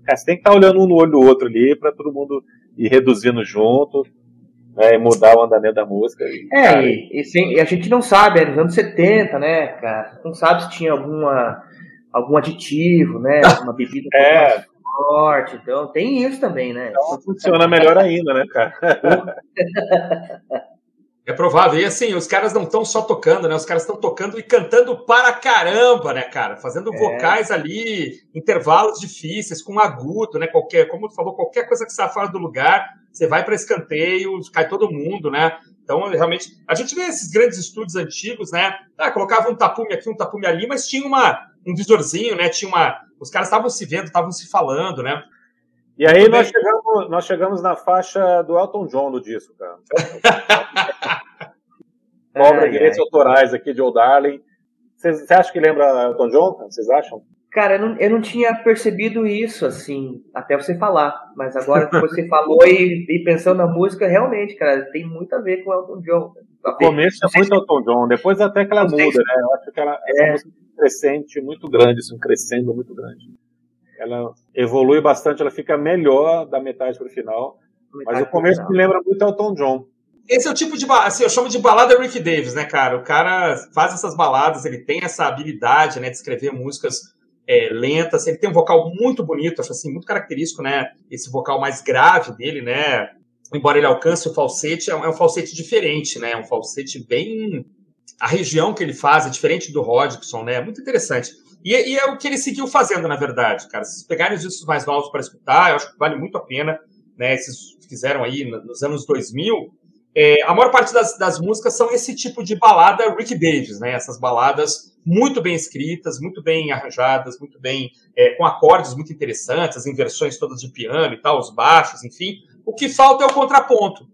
Cara, você tem que estar olhando um no olho do outro ali para todo mundo ir reduzindo junto. Né, e mudar o andamento da música. E, é, cara, e, e, sim, e, a gente não sabe, é nos anos 70, né, cara? Não sabe se tinha alguma, algum aditivo, né? Uma bebida é. forte. Então tem isso também, né? Então funciona melhor ainda, né, cara? É provável. E assim, os caras não estão só tocando, né? Os caras estão tocando e cantando para caramba, né, cara? Fazendo é. vocais ali, intervalos difíceis, com agudo, né? Qualquer, como tu falou, qualquer coisa que está fora do lugar, você vai para escanteio, cai todo mundo, né? Então, realmente, a gente vê esses grandes estúdios antigos, né? Ah, colocava um tapume aqui, um tapume ali, mas tinha uma, um visorzinho, né? Tinha uma. Os caras estavam se vendo, estavam se falando, né? E aí nós chegamos, nós chegamos na faixa do Elton John do disco, cara. Cobra direitos autorais aqui de Old Darling. Você acha que lembra Elton John? Vocês acham? Cara, eu não, eu não tinha percebido isso, assim, até você falar. Mas agora que você falou e, e, pensando na música, realmente, cara, tem muito a ver com Elton John. No começo é muito Elton John, depois até que ela muda, né? Eu acho que ela é um crescente muito grande, assim, um crescendo muito grande ela evolui bastante, ela fica melhor da metade para o final. Mas o começo me lembra muito Elton John. Esse é o tipo de assim, eu chamo de balada Rick Davis, né, cara? O cara faz essas baladas, ele tem essa habilidade, né, de escrever músicas é, lentas. Ele tem um vocal muito bonito, acho assim, muito característico, né? Esse vocal mais grave dele, né? Embora ele alcance o falsete, é um, é um falsete diferente, né? É um falsete bem. A região que ele faz é diferente do Rodgson, né? Muito interessante. E, e, é o que ele seguiu fazendo, na verdade, cara. Se vocês pegarem os discos mais novos para escutar, eu acho que vale muito a pena, né? Esses fizeram aí nos anos 2000, é, a maior parte das, das, músicas são esse tipo de balada Rick Davis, né? Essas baladas muito bem escritas, muito bem arranjadas, muito bem é, com acordes muito interessantes, as inversões todas de piano e tal, os baixos, enfim. O que falta é o contraponto.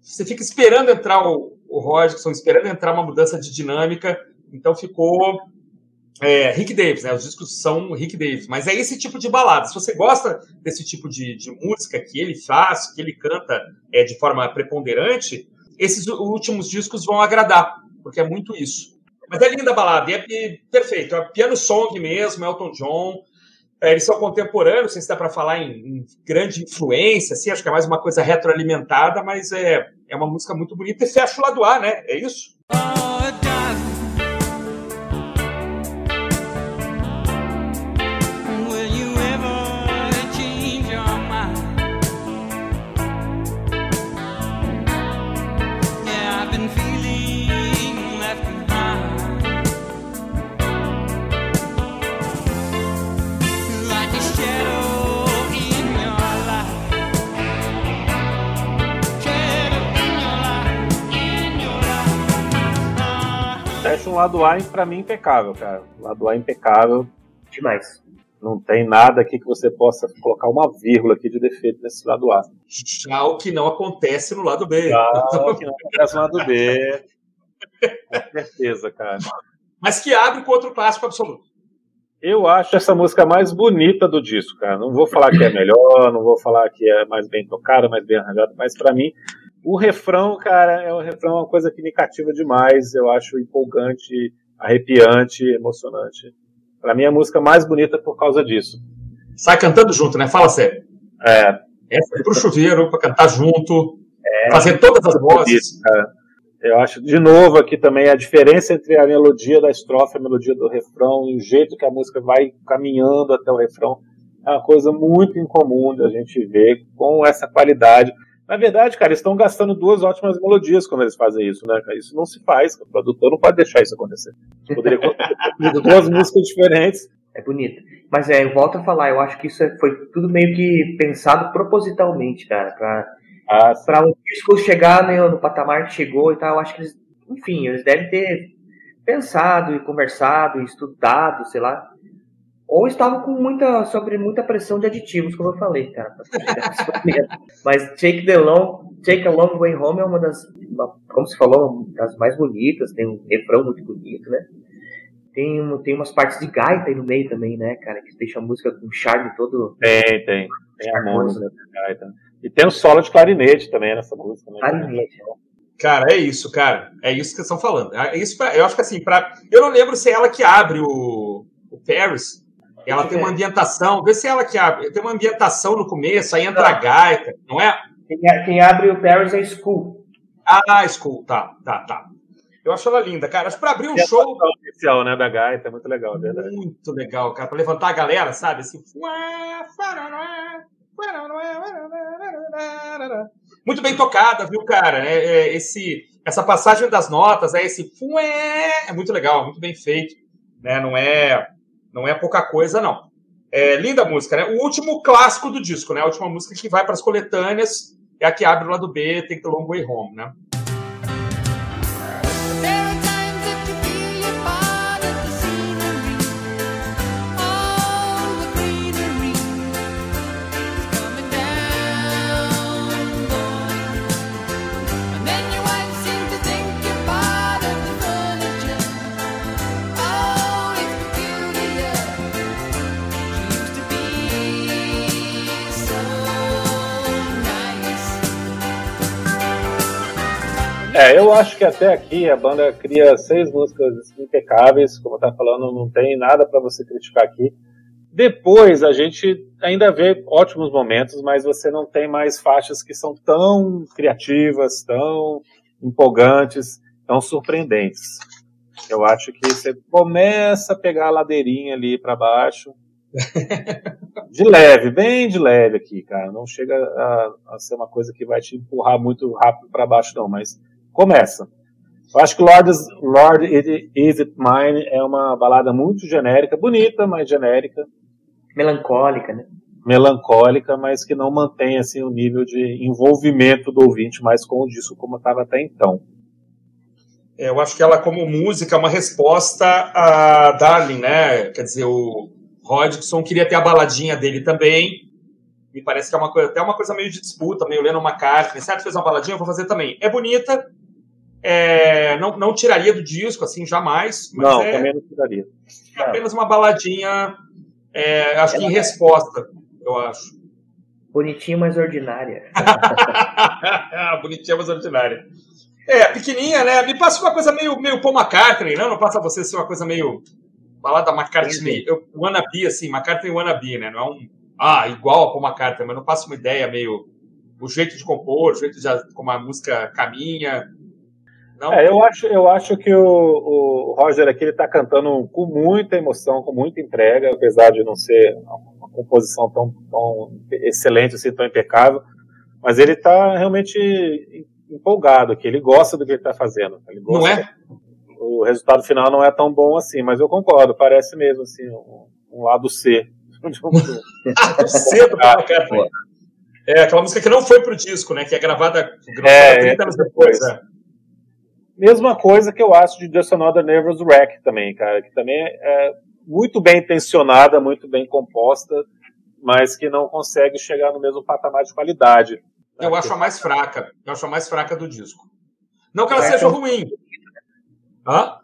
Você fica esperando entrar o, o Rodgson, esperando entrar uma mudança de dinâmica, então ficou é, Rick Davis, né? Os discos são Rick Davis, mas é esse tipo de balada. Se você gosta desse tipo de, de música que ele faz, que ele canta é, de forma preponderante, esses últimos discos vão agradar, porque é muito isso. Mas é linda a balada, e é perfeito. É piano song mesmo, Elton John. É, eles são contemporâneos, sei se dá para falar em, em, grande influência, assim, acho que é mais uma coisa retroalimentada, mas é, é uma música muito bonita e fecha o lado A, né? É isso? Um lado A para mim impecável, cara. Lado A impecável. Demais. Não tem nada aqui que você possa colocar uma vírgula aqui de defeito nesse lado A. Já o que não acontece no lado B. Já o que não acontece no lado B. Com certeza, cara. Mas que abre com outro clássico absoluto. Eu acho essa música mais bonita do disco, cara. Não vou falar que é melhor, não vou falar que é mais bem tocada, mais bem arranjada, mas para mim o refrão, cara, é um refrão uma coisa que me cativa demais. Eu acho empolgante, arrepiante, emocionante. Para mim é a música mais bonita por causa disso. Sai cantando junto, né? Fala sério. É. Essa é pro chuveiro, para cantar junto, é, fazer todas as vozes. Isso. Eu acho, de novo, aqui também a diferença entre a melodia da estrofe a melodia do refrão, e o jeito que a música vai caminhando até o refrão, é uma coisa muito incomum da gente ver com essa qualidade. Na verdade, cara, eles estão gastando duas ótimas melodias quando eles fazem isso, né? Isso não se faz, o produtor não pode deixar isso acontecer. Poderia duas músicas diferentes. É bonito. Mas é, eu volto a falar, eu acho que isso é, foi tudo meio que pensado propositalmente, cara, pra, ah, pra um disco chegar né, no patamar que chegou e tal. Eu acho que eles, enfim, eles devem ter pensado e conversado e estudado, sei lá, ou estava com muita, sobre muita pressão de aditivos, como eu falei, cara. Mas Take the Long, Take a Long Way Home é uma das, como se falou, uma das mais bonitas, tem um refrão muito bonito, né? Tem, tem umas partes de gaita aí no meio também, né, cara, que deixa a música com charme todo. Tem, tem. Tem a música né, gaita. E tem o solo de clarinete também nessa música, né? Clarinete, né? Cara, é isso, cara. É isso que vocês estão falando. É isso pra, eu acho que assim, pra, eu não lembro se é ela que abre o, o Paris, ela tem uma ambientação, vê se ela que abre, tem uma ambientação no começo, aí entra a gaita, não é? Quem, abre o Paris é School. Ah, School, tá, tá, tá. Eu acho ela linda, cara. Acho que pra abrir um e show. oficial, né, da gaita, é muito legal, é verdade. Muito legal, cara, pra levantar a galera, sabe? Assim. Muito bem tocada, viu, cara? É, é, esse, essa passagem das notas, é esse. É muito legal, muito bem feito. Né? Não é não é pouca coisa, não. É linda música, né? O último clássico do disco, né? A última música que vai para as coletâneas é a que abre o lado B, Take the Long Way Home, né? É, eu acho que até aqui a banda cria seis músicas impecáveis, como tá falando, não tem nada para você criticar aqui. Depois a gente ainda vê ótimos momentos, mas você não tem mais faixas que são tão criativas, tão empolgantes, tão surpreendentes. Eu acho que você começa a pegar a ladeirinha ali para baixo. de leve, bem de leve aqui, cara. Não chega a, a ser uma coisa que vai te empurrar muito rápido para baixo, não, mas começa. Eu acho que Lord, Lord Is It Mine é uma balada muito genérica, bonita, mas genérica. Melancólica, né? Melancólica, mas que não mantém assim, o nível de envolvimento do ouvinte mais com o disco como estava até então. É, eu acho que ela, como música, é uma resposta a Darling, né? Quer dizer, o Rodgson queria ter a baladinha dele também. Me parece que é uma coisa, até uma coisa meio de disputa, meio lendo uma carta. Certo, fez uma baladinha, eu vou fazer também. É bonita, é, não, não tiraria do disco, assim, jamais. não, é, também não tiraria. É apenas uma baladinha, é, acho que em resposta, eu acho. Bonitinha, mas ordinária. Bonitinha, mas ordinária. É, pequenininha, né? Me passa uma coisa meio, meio Paul McCartney, não? Não passa a você ser uma coisa meio balada McCartney, eu, wannabe, assim, McCartney wannabe, né? Não é um, ah, igual a Paul McCartney, mas não passa uma ideia meio, o jeito de compor, o jeito de como a música caminha, não? É, eu acho, eu acho que o, o Roger aqui ele está cantando com muita emoção, com muita entrega, apesar de não ser uma composição tão, tão excelente, assim, tão impecável, mas ele está realmente empolgado aqui, ele gosta do que ele está fazendo. Ele não é? O resultado final não é tão bom assim, mas eu concordo, parece mesmo assim um, um lado C. C do É, aquela música que não foi pro disco, né? Que é gravada, gravada é, 30 anos depois. depois. É. Mesma coisa que eu acho de Just Another Nervous Wreck também, cara, que também é muito bem intencionada, muito bem composta, mas que não consegue chegar no mesmo patamar de qualidade. Eu acho a mais fraca. Eu acho a mais fraca do disco. Não que ela é, seja ruim. Hã?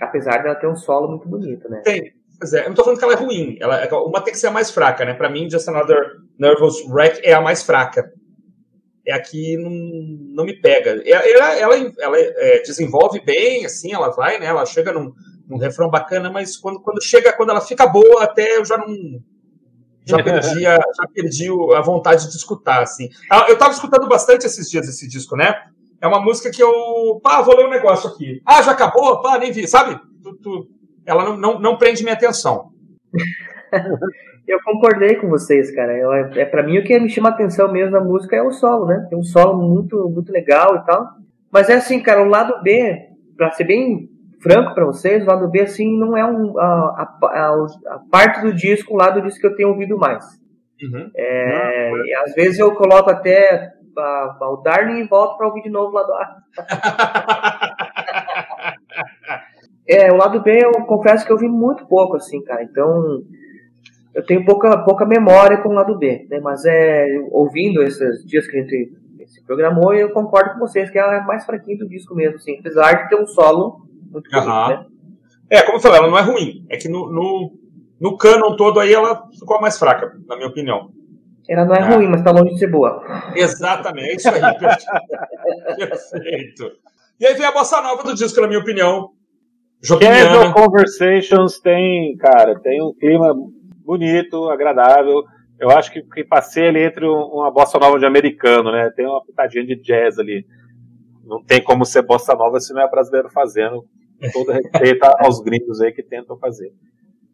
Apesar dela ter um solo muito bonito, né? Tem. Pois é, eu não tô falando que ela é ruim. Ela, é, uma tem que ser a mais fraca, né? Pra mim, Just Another Nervous Wreck é a mais fraca é aqui não, não me pega. Ela, ela, ela é, desenvolve bem, assim, ela vai, né? Ela chega num, num refrão bacana, mas quando, quando chega, quando ela fica boa, até eu já não já perdi, a, já perdi a vontade de escutar, assim. Ah, eu tava escutando bastante esses dias esse disco, né? É uma música que eu, pá, vou ler um negócio aqui. Ah, já acabou? Pá, nem vi, sabe? Tu, tu, ela não, não, não prende minha atenção. Eu concordei com vocês, cara. Eu, é, é para mim o que me chama atenção mesmo na música é o solo, né? Tem um solo muito, muito legal e tal. Mas é assim, cara, o lado B, para ser bem franco para vocês, o lado B assim não é um, a, a, a, parte do disco, o lado disco que eu tenho ouvido mais. Uhum. É, e às vezes eu coloco até a, o Darling e volto para ouvir de novo o lado A. é, o lado B eu confesso que eu vi muito pouco, assim, cara. Então eu tenho pouca, pouca memória com o lado B, né? Mas é ouvindo esses dias que a gente se programou, eu concordo com vocês que ela é mais fraquinha do disco mesmo, assim, apesar de ter um solo muito bonito, uhum. né? É, como eu falei, ela não é ruim. É que no, no, no canon todo aí ela ficou mais fraca, na minha opinião. Ela não é, é. ruim, mas tá longe de ser boa. Exatamente, é isso aí. Perfeito. E aí vem a bossa nova do disco, na minha opinião. Casual Conversations tem, cara, tem um clima bonito, agradável. Eu acho que, que passei ali entre uma bossa nova de americano, né? Tem uma pitadinha de jazz ali. Não tem como ser bossa nova se não é brasileiro fazendo. Todo respeito aos gringos aí que tentam fazer.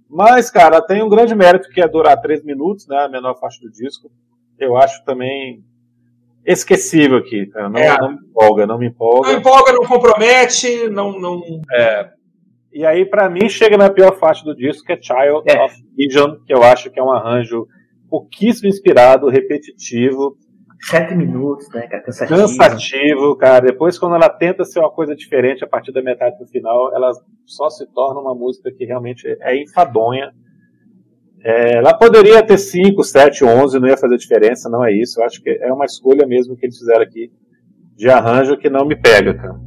Mas, cara, tem um grande mérito que é durar três minutos, né? A menor faixa do disco. Eu acho também esquecível aqui, cara. Não, é. não me empolga, não me empolga. Não empolga, não compromete, não. não... É, e aí, para mim, chega na pior faixa do disco, que é Child é. of Vision, que eu acho que é um arranjo pouquíssimo inspirado, repetitivo. Sete minutos, né, cara? Cansativo. Cansativo, cara. Depois, quando ela tenta ser uma coisa diferente a partir da metade do final, ela só se torna uma música que realmente é enfadonha. É, ela poderia ter 5, 7, 11, não ia fazer diferença, não é isso. Eu acho que é uma escolha mesmo que eles fizeram aqui de arranjo que não me pega, cara.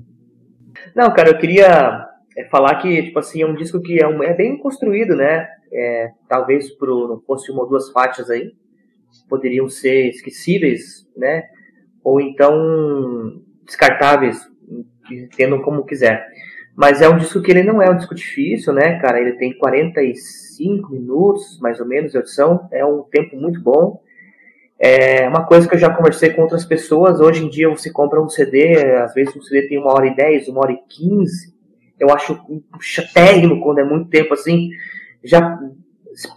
Não, cara, eu queria é falar que, tipo assim, é um disco que é, um, é bem construído, né? É, talvez pro, não fosse uma ou duas faixas aí, poderiam ser esquecíveis, né? Ou então descartáveis, entendam como quiser. Mas é um disco que ele não é um disco difícil, né, cara? Ele tem 45 minutos, mais ou menos, de audição. É um tempo muito bom. É uma coisa que eu já conversei com outras pessoas. Hoje em dia você compra um CD, às vezes um CD tem uma hora e dez, uma hora e quinze eu acho chatérrimo quando é muito tempo assim. Já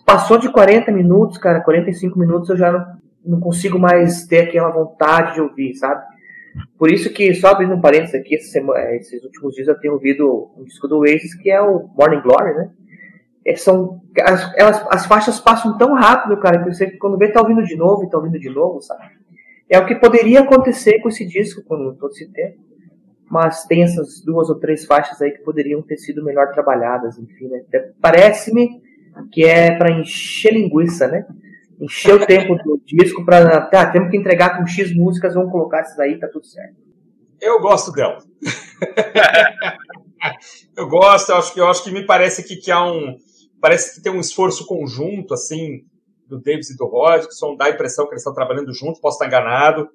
passou de 40 minutos, cara, 45 minutos eu já não, não consigo mais ter aquela vontade de ouvir, sabe? Por isso que, só abrindo um parênteses aqui, semana, esses últimos dias eu tenho ouvido um disco do Oasis que é o Morning Glory, né? É, são, as, elas, as faixas passam tão rápido, cara, que você quando vê tá ouvindo de novo e tá ouvindo de novo, sabe? É o que poderia acontecer com esse disco com todo esse tempo. Mas tem essas duas ou três faixas aí que poderiam ter sido melhor trabalhadas, enfim, né? Parece-me que é para encher linguiça, né? Encher o tempo do disco para tá, temos que entregar com X músicas, vamos colocar essas aí, tá tudo certo. Eu gosto dela. eu gosto, eu acho que eu acho que me parece que, que há um parece que tem um esforço conjunto assim do Davis e do Hodgson, dá a impressão que eles estão trabalhando juntos, posso estar enganado,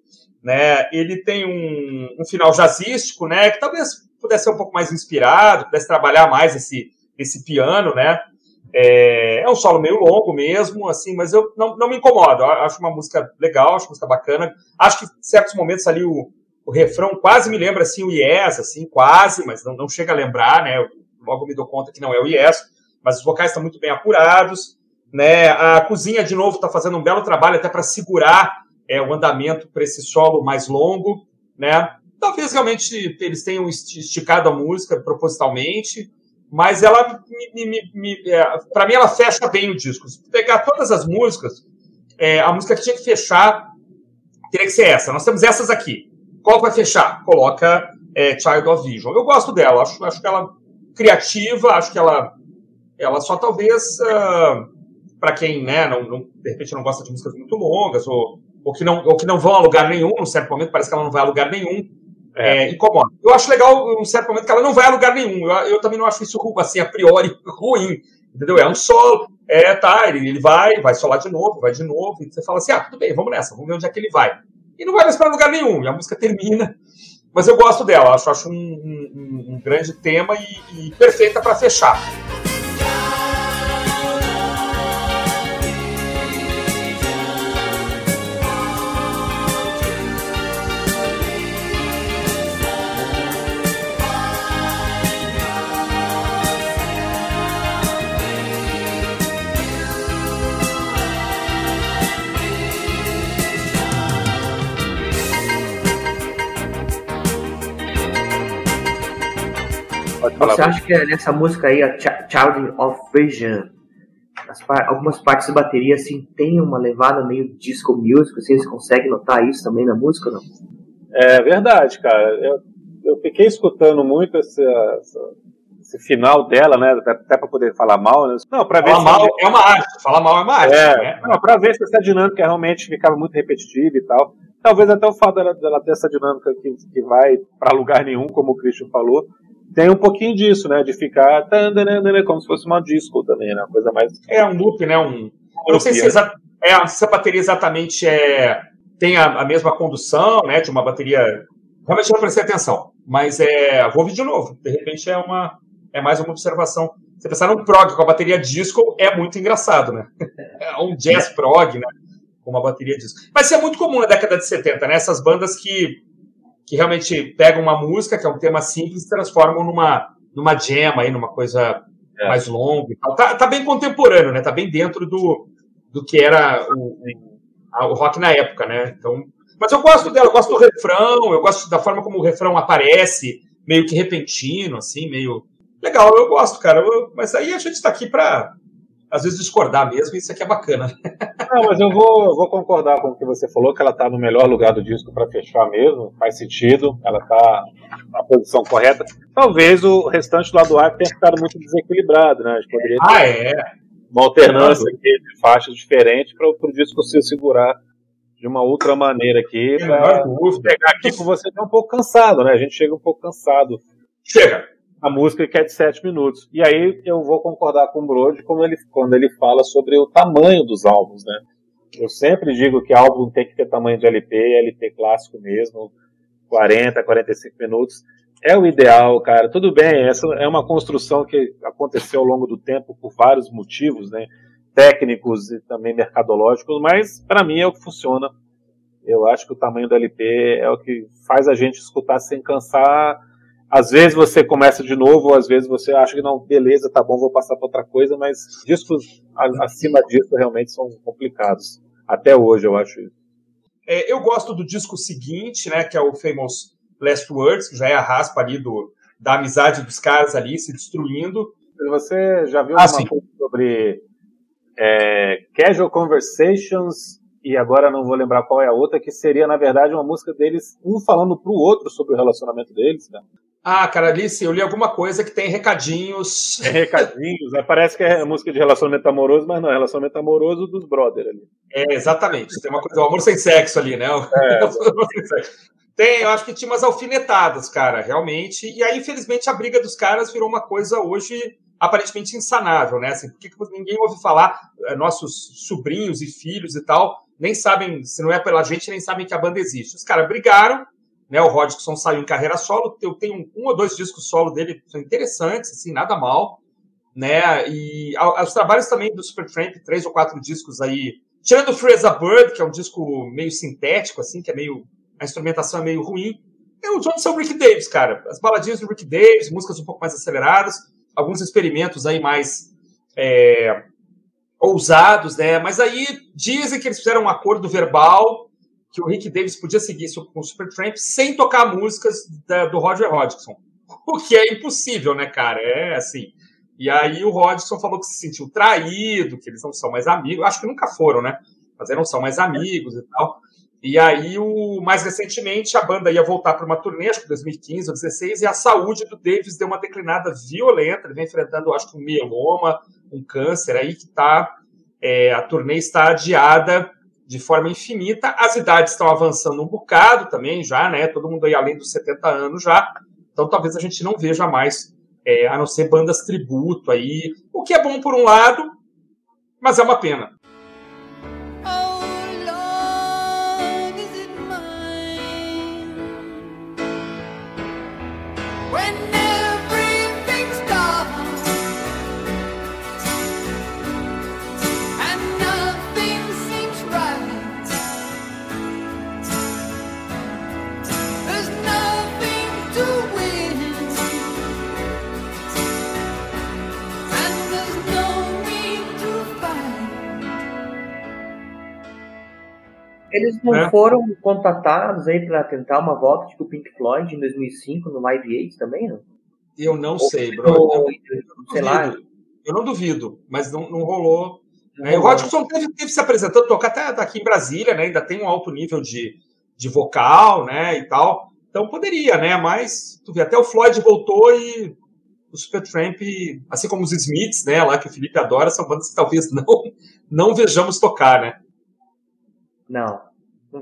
né? Ele tem um, um final jazzístico, né? Que talvez pudesse ser um pouco mais inspirado, pudesse trabalhar mais esse, esse piano, né? É, é, um solo meio longo mesmo, assim, mas eu não, não me incomodo. Eu acho uma música legal, acho uma música bacana. Acho que em certos momentos ali o, o refrão quase me lembra assim o Yes, assim, quase, mas não, não chega a lembrar, né? Eu logo me dou conta que não é o Yes, mas os vocais estão muito bem apurados. Né? A cozinha, de novo, está fazendo um belo trabalho até para segurar é, o andamento para esse solo mais longo. Né? Talvez realmente eles tenham esticado a música propositalmente, mas ela, é, para mim, ela fecha bem o disco. Se pegar todas as músicas, é, a música que tinha que fechar teria que ser essa. Nós temos essas aqui. Qual vai fechar? Coloca é, Child of Vision. Eu gosto dela, acho, acho que ela criativa, acho que ela, ela só talvez. Uh, para quem, né, não, não, de repente não gosta de músicas muito longas, ou, ou, que não, ou que não vão a lugar nenhum, num certo momento parece que ela não vai a lugar nenhum, é. É, incomoda. Eu acho legal, num certo momento, que ela não vai a lugar nenhum. Eu, eu também não acho isso, assim, a priori, ruim. Entendeu? É um solo, é, tá, ele, ele vai, vai solar de novo, vai de novo, e você fala assim, ah, tudo bem, vamos nessa, vamos ver onde é que ele vai. E não vai mais para lugar nenhum, e a música termina. Mas eu gosto dela, acho, acho um, um, um grande tema e, e perfeita para fechar. Você acha que é nessa música aí, a Child of Vision, par algumas partes de bateria assim tem uma levada meio disco music, assim, você consegue notar isso também na música não? É verdade, cara. Eu, eu fiquei escutando muito esse, esse final dela, né? Até para poder falar mal, né? Não, para ver falar mal é uma arte. Falar mal é uma arte. É, né? não, para ver se essa dinâmica realmente ficava muito repetitiva e tal. Talvez até o fato dela, dela ter essa dinâmica que, que vai para lugar nenhum, como o Christian falou, tem um pouquinho disso, né? De ficar como se fosse uma disco também, né? Uma coisa mais. É um loop, né? Um. Eu não sei se, exa... é, se a bateria exatamente é, tem a, a, mesma condução, né? De uma bateria. Realmente não prestei atenção. Mas é. Vou ouvir de novo. De repente é uma. É mais uma observação. Você pensar num prog com a bateria disco é muito engraçado, né? É um jazz prog, né? Com uma bateria disco. Mas isso é muito comum na década de 70, né? Essas bandas que que realmente pegam uma música, que é um tema simples, e transformam numa, numa jam aí, numa coisa é. mais longa e tal. Tá, tá, bem contemporâneo, né? Tá bem dentro do, do que era o, o rock na época, né? Então, mas eu gosto dela, eu gosto do refrão, eu gosto da forma como o refrão aparece, meio que repentino, assim, meio. Legal, eu gosto, cara. Eu, mas aí a gente tá aqui para às vezes discordar mesmo, e isso aqui é bacana. Não, mas eu vou, vou concordar com o que você falou, que ela está no melhor lugar do disco para fechar mesmo, faz sentido, ela está na posição correta. Talvez o restante do lado A tenha ficado muito desequilibrado, né? A gente poderia ter ah, é. uma alternância aqui de faixas diferentes para o disco se segurar de uma outra maneira aqui, para pegar aqui com você tá um pouco cansado, né? A gente chega um pouco cansado. Chega a música que é de 7 minutos. E aí eu vou concordar com o Brody quando ele, quando ele fala sobre o tamanho dos álbuns, né? Eu sempre digo que álbum tem que ter tamanho de LP, LP clássico mesmo, 40, 45 minutos. É o ideal, cara. Tudo bem, essa é uma construção que aconteceu ao longo do tempo por vários motivos, né? Técnicos e também mercadológicos, mas para mim é o que funciona. Eu acho que o tamanho do LP é o que faz a gente escutar sem cansar às vezes você começa de novo, ou às vezes você acha que não, beleza, tá bom, vou passar para outra coisa, mas discos acima disso realmente são complicados. Até hoje eu acho isso. É, eu gosto do disco seguinte, né, que é o Famous Last Words, que já é a raspa ali do, da amizade dos caras ali se destruindo. Você já viu ah, alguma coisa sobre é, Casual Conversations e agora não vou lembrar qual é a outra, que seria, na verdade, uma música deles, um falando pro outro sobre o relacionamento deles, cara. Ah, cara, Alice, eu li alguma coisa que tem recadinhos. É recadinhos, né? parece que é música de relacionamento amoroso, mas não, é relacionamento amoroso dos brother ali. É, exatamente. Tem uma coisa, o amor sem sexo ali, né? É. tem, eu acho que tinha umas alfinetadas, cara, realmente. E aí, infelizmente, a briga dos caras virou uma coisa hoje aparentemente insanável, né? Assim, porque ninguém ouve falar, eh, nossos sobrinhos e filhos e tal, nem sabem, se não é pela gente, nem sabem que a banda existe. Os caras brigaram, né? O Rodgson saiu em carreira solo. Eu tenho um ou dois discos solo dele são interessantes, assim, nada mal. Né? E os trabalhos também do Supertramp, três ou quatro discos aí. Tirando Free as a Bird, que é um disco meio sintético, assim, que é meio. A instrumentação é meio ruim. É o John o Rick Davis, cara. As baladinhas do Rick Davis, músicas um pouco mais aceleradas, alguns experimentos aí mais é, ousados, né? Mas aí dizem que eles fizeram um acordo verbal que o Rick Davis podia seguir com o Supertramp sem tocar músicas da, do Roger Hodgson. O que é impossível, né, cara? É assim. E aí o Hodgson falou que se sentiu traído, que eles não são mais amigos. Acho que nunca foram, né? Mas eles não são mais amigos e tal. E aí, o, mais recentemente, a banda ia voltar para uma turnê, acho que 2015 ou 2016, e a saúde do Davis deu uma declinada violenta. Ele vem enfrentando, acho que um mieloma, um câncer aí que tá. É, a turnê está adiada de forma infinita. As idades estão avançando um bocado também, já, né? Todo mundo aí além dos 70 anos já. Então talvez a gente não veja mais, é, a não ser bandas tributo aí, o que é bom por um lado, mas é uma pena. Eles não é. foram contatados aí para tentar uma volta tipo Pink Floyd em 2005 no Live Aid também, não? Eu não Ou sei, bro. Eu, sei lá. Eu não duvido, mas não, não rolou. Né? O Rodgson teve, teve se apresentando, tocar até aqui em Brasília, né? Ainda tem um alto nível de, de vocal, né? E tal. Então poderia, né? Mas tu vê, até o Floyd voltou e o Supertramp, assim como os Smiths, né? Lá que o Felipe adora, são bandas que talvez não, não vejamos tocar, né? Não.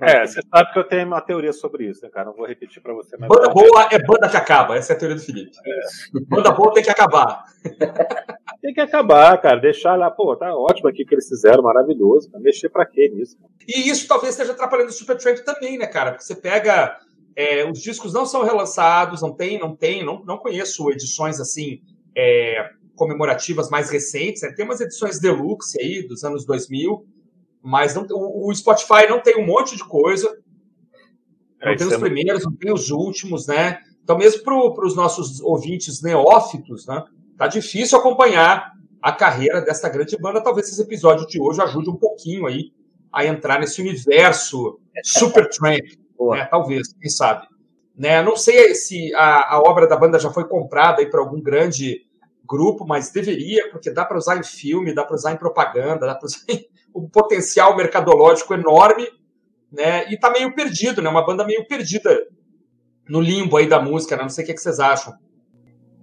é, você sabe que eu tenho uma teoria sobre isso, né, cara? Não vou repetir para você. Mas banda boa é banda que acaba, essa é a teoria do Felipe. É. Banda boa tem que acabar. tem que acabar, cara. Deixar lá, pô, tá ótimo aqui que eles fizeram, maravilhoso. Cara. Mexer pra quê nisso? E isso talvez esteja atrapalhando o Supertramp também, né, cara? Porque você pega. É, os discos não são relançados, não tem, não tem, não, não conheço edições assim. É, comemorativas mais recentes, né? tem umas edições deluxe aí dos anos 2000, mas não, o, o Spotify não tem um monte de coisa. Não é, tem os é primeiros, não tem os últimos, né? Então, mesmo para os nossos ouvintes neófitos, né? Tá difícil acompanhar a carreira desta grande banda. Talvez esse episódio de hoje ajude um pouquinho aí a entrar nesse universo super tramp, né? Talvez, quem sabe. Né? Não sei se a, a obra da banda já foi comprada aí para algum grande grupo, mas deveria, porque dá para usar em filme, dá para usar em propaganda, dá para usar em um potencial mercadológico enorme, né? E tá meio perdido, né? Uma banda meio perdida no limbo aí da música, né? Não sei o que, é que vocês acham.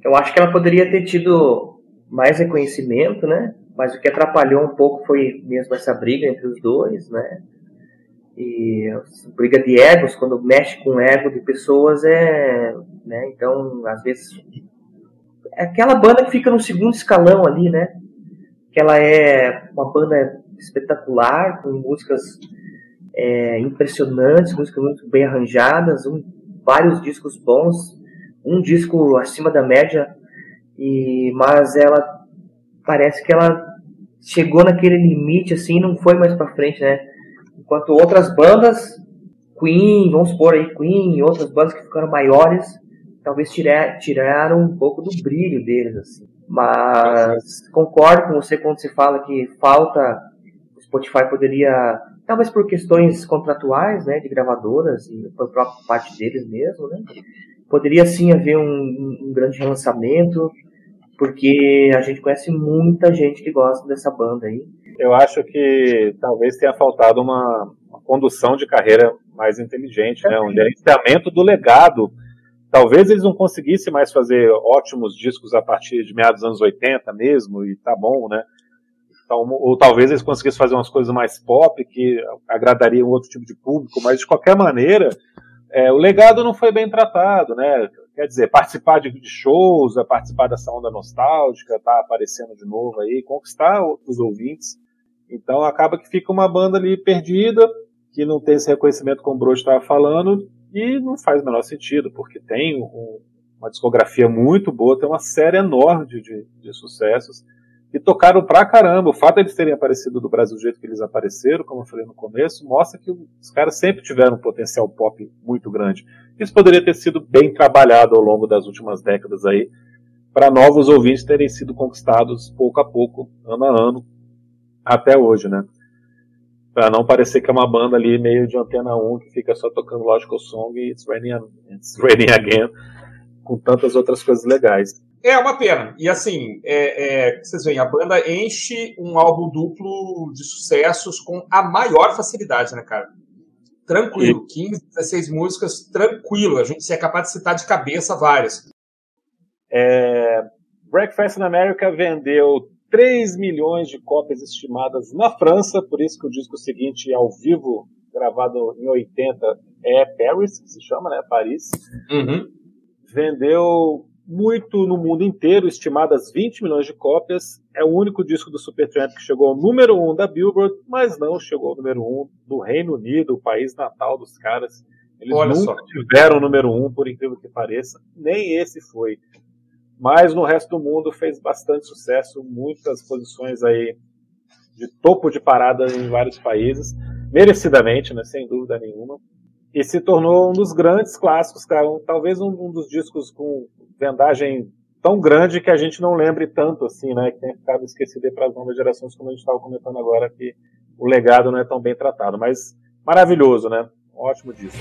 Eu acho que ela poderia ter tido mais reconhecimento, né? Mas o que atrapalhou um pouco foi mesmo essa briga entre os dois, né? E briga de egos, quando mexe com o ego de pessoas, é. Né? Então, às vezes. É aquela banda que fica no segundo escalão ali, né? Que ela é uma banda espetacular, com músicas é, impressionantes, músicas muito bem arranjadas, um, vários discos bons, um disco acima da média, e mas ela parece que ela chegou naquele limite assim, não foi mais para frente, né? Enquanto outras bandas, Queen, vamos supor aí Queen, outras bandas que ficaram maiores, talvez tirar, tiraram um pouco do brilho deles, assim. Mas concordo com você quando você fala que falta, Spotify poderia, talvez por questões contratuais, né, de gravadoras e por própria parte deles mesmo, né, poderia sim haver um, um grande relançamento, porque a gente conhece muita gente que gosta dessa banda aí. Eu acho que talvez tenha faltado uma, uma condução de carreira mais inteligente, né? um gerenciamento do legado. Talvez eles não conseguissem mais fazer ótimos discos a partir de meados dos anos 80 mesmo, e tá bom, né? Então, ou talvez eles conseguissem fazer umas coisas mais pop que agradariam outro tipo de público, mas de qualquer maneira, é, o legado não foi bem tratado, né? Quer dizer, participar de, shows, é participar dessa onda nostálgica, tá aparecendo de novo aí, conquistar os ouvintes. Então acaba que fica uma banda ali perdida, que não tem esse reconhecimento como o Bro estava falando, e não faz o menor sentido, porque tem um, uma discografia muito boa, tem uma série enorme de, de, de sucessos e tocaram pra caramba. O fato de eles terem aparecido do Brasil do jeito que eles apareceram, como eu falei no começo, mostra que os caras sempre tiveram um potencial pop muito grande. Isso poderia ter sido bem trabalhado ao longo das últimas décadas aí, para novos ouvintes terem sido conquistados pouco a pouco, ano a ano, até hoje, né? Pra não parecer que é uma banda ali meio de antena 1 que fica só tocando Logical Song e It's Raining, It's Raining Again, com tantas outras coisas legais. É uma pena. E assim, é, é, vocês veem, a banda enche um álbum duplo de sucessos com a maior facilidade, né, cara? Tranquilo. E... 15, 16 músicas, tranquilo. A gente é capaz de citar de cabeça várias. É, Breakfast in America vendeu 3 milhões de cópias estimadas na França, por isso que o disco seguinte, ao vivo, gravado em 80, é Paris, que se chama, né? Paris. Uhum. Vendeu muito no mundo inteiro, estimadas 20 milhões de cópias. É o único disco do Supertramp que chegou ao número 1 um da Billboard, mas não chegou ao número 1 um do Reino Unido, o país natal dos caras. Eles Olha nunca só. tiveram o número 1, um, por incrível que pareça. Nem esse foi. Mas no resto do mundo fez bastante sucesso, muitas posições aí de topo de parada em vários países, merecidamente, né, sem dúvida nenhuma. E se tornou um dos grandes clássicos, cara, um, talvez um, um dos discos com vendagem tão grande que a gente não lembre tanto assim, né? Que tem ficado esquecido para as novas gerações, como a gente estava comentando agora, que o legado não é tão bem tratado. Mas maravilhoso, né? ótimo disco.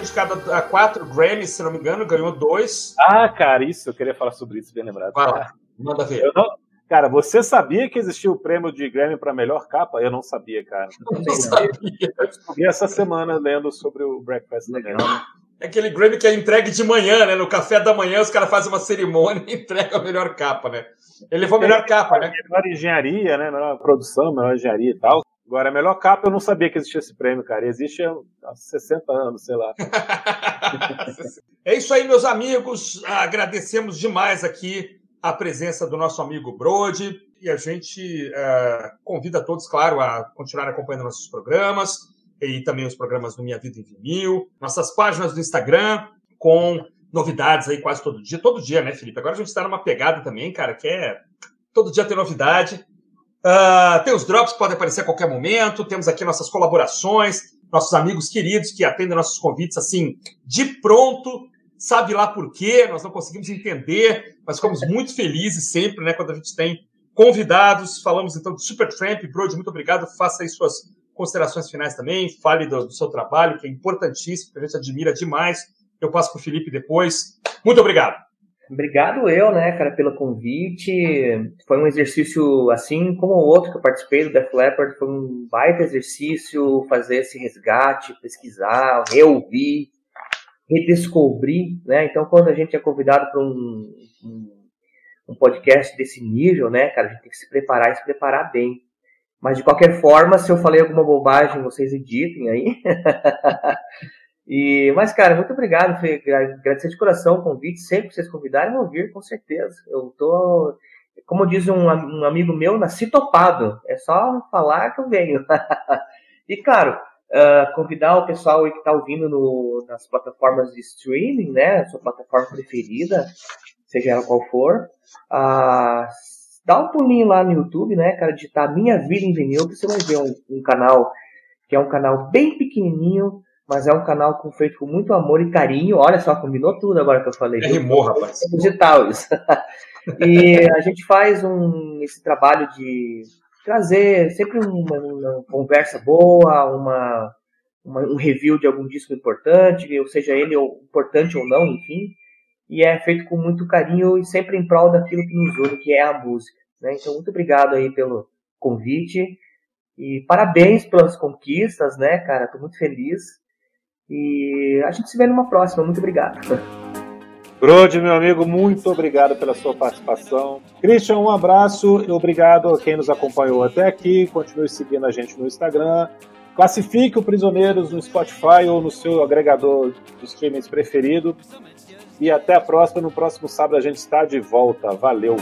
Foi indicado a quatro Grammys, se não me engano, ganhou dois. Ah, cara, isso, eu queria falar sobre isso, bem lembrado. Fala, manda ver. Não, cara, você sabia que existia o prêmio de Grammy para melhor capa? Eu não sabia, cara. Eu não sabia. Eu descobri essa semana lendo sobre o Breakfast Legal. É aquele Grammy que é entregue de manhã, né? No café da manhã os caras fazem uma cerimônia e entregam a melhor capa, né? Ele levou a melhor capa, né? Melhor engenharia, né? Melhor produção, melhor engenharia e tal. Agora, a melhor capa eu não sabia que existia esse prêmio, cara. Existe há 60 anos, sei lá. é isso aí, meus amigos. Agradecemos demais aqui a presença do nosso amigo Brode. E a gente uh, convida todos, claro, a continuar acompanhando nossos programas e também os programas do Minha Vida em Vinil, nossas páginas do Instagram com novidades aí quase todo dia. Todo dia, né, Felipe? Agora a gente está numa pegada também, cara, que é todo dia tem novidade. Uh, tem os drops que podem aparecer a qualquer momento, temos aqui nossas colaborações, nossos amigos queridos que atendem nossos convites assim, de pronto, sabe lá por quê, nós não conseguimos entender, mas ficamos muito felizes sempre, né, quando a gente tem convidados. Falamos então de Supertramp, Brody, muito obrigado, faça aí suas considerações finais também, fale do, do seu trabalho, que é importantíssimo, que a gente admira demais. Eu passo para o Felipe depois. Muito obrigado. Obrigado eu, né, cara, pelo convite. Foi um exercício assim como o outro que eu participei do Def Leppard, foi um baita exercício fazer esse resgate, pesquisar, reouvir, redescobrir, né? Então, quando a gente é convidado para um, um, um, podcast desse nível, né, cara, a gente tem que se preparar e se preparar bem. Mas de qualquer forma, se eu falei alguma bobagem, vocês editem aí. E, mas, cara, muito obrigado. Agradecer de coração o convite. Sempre que vocês convidarem, vou vir, com certeza. Eu tô, como diz um, um amigo meu, nasci topado. É só falar que eu venho. e, claro, uh, convidar o pessoal que está ouvindo no, nas plataformas de streaming, né? Sua plataforma preferida, seja ela qual for. Uh, dá um pulinho lá no YouTube, né, cara? Digitar Minha Vida em Vinil, que você vai ver um, um canal que é um canal bem pequenininho mas é um canal com, feito com muito amor e carinho. Olha só, combinou tudo agora que eu falei. É rimou, rapaz. É digital isso. e a gente faz um, esse trabalho de trazer sempre uma, uma conversa boa, uma, uma, um review de algum disco importante, ou seja ele importante ou não, enfim. E é feito com muito carinho e sempre em prol daquilo que nos une, que é a música. Né? Então, muito obrigado aí pelo convite. E parabéns pelas conquistas, né, cara? Tô muito feliz. E a gente se vê numa próxima. Muito obrigado. Brode, meu amigo, muito obrigado pela sua participação. Christian, um abraço e obrigado a quem nos acompanhou até aqui. Continue seguindo a gente no Instagram. Classifique o Prisioneiros no Spotify ou no seu agregador de streamings preferido. E até a próxima. No próximo sábado a gente está de volta. Valeu!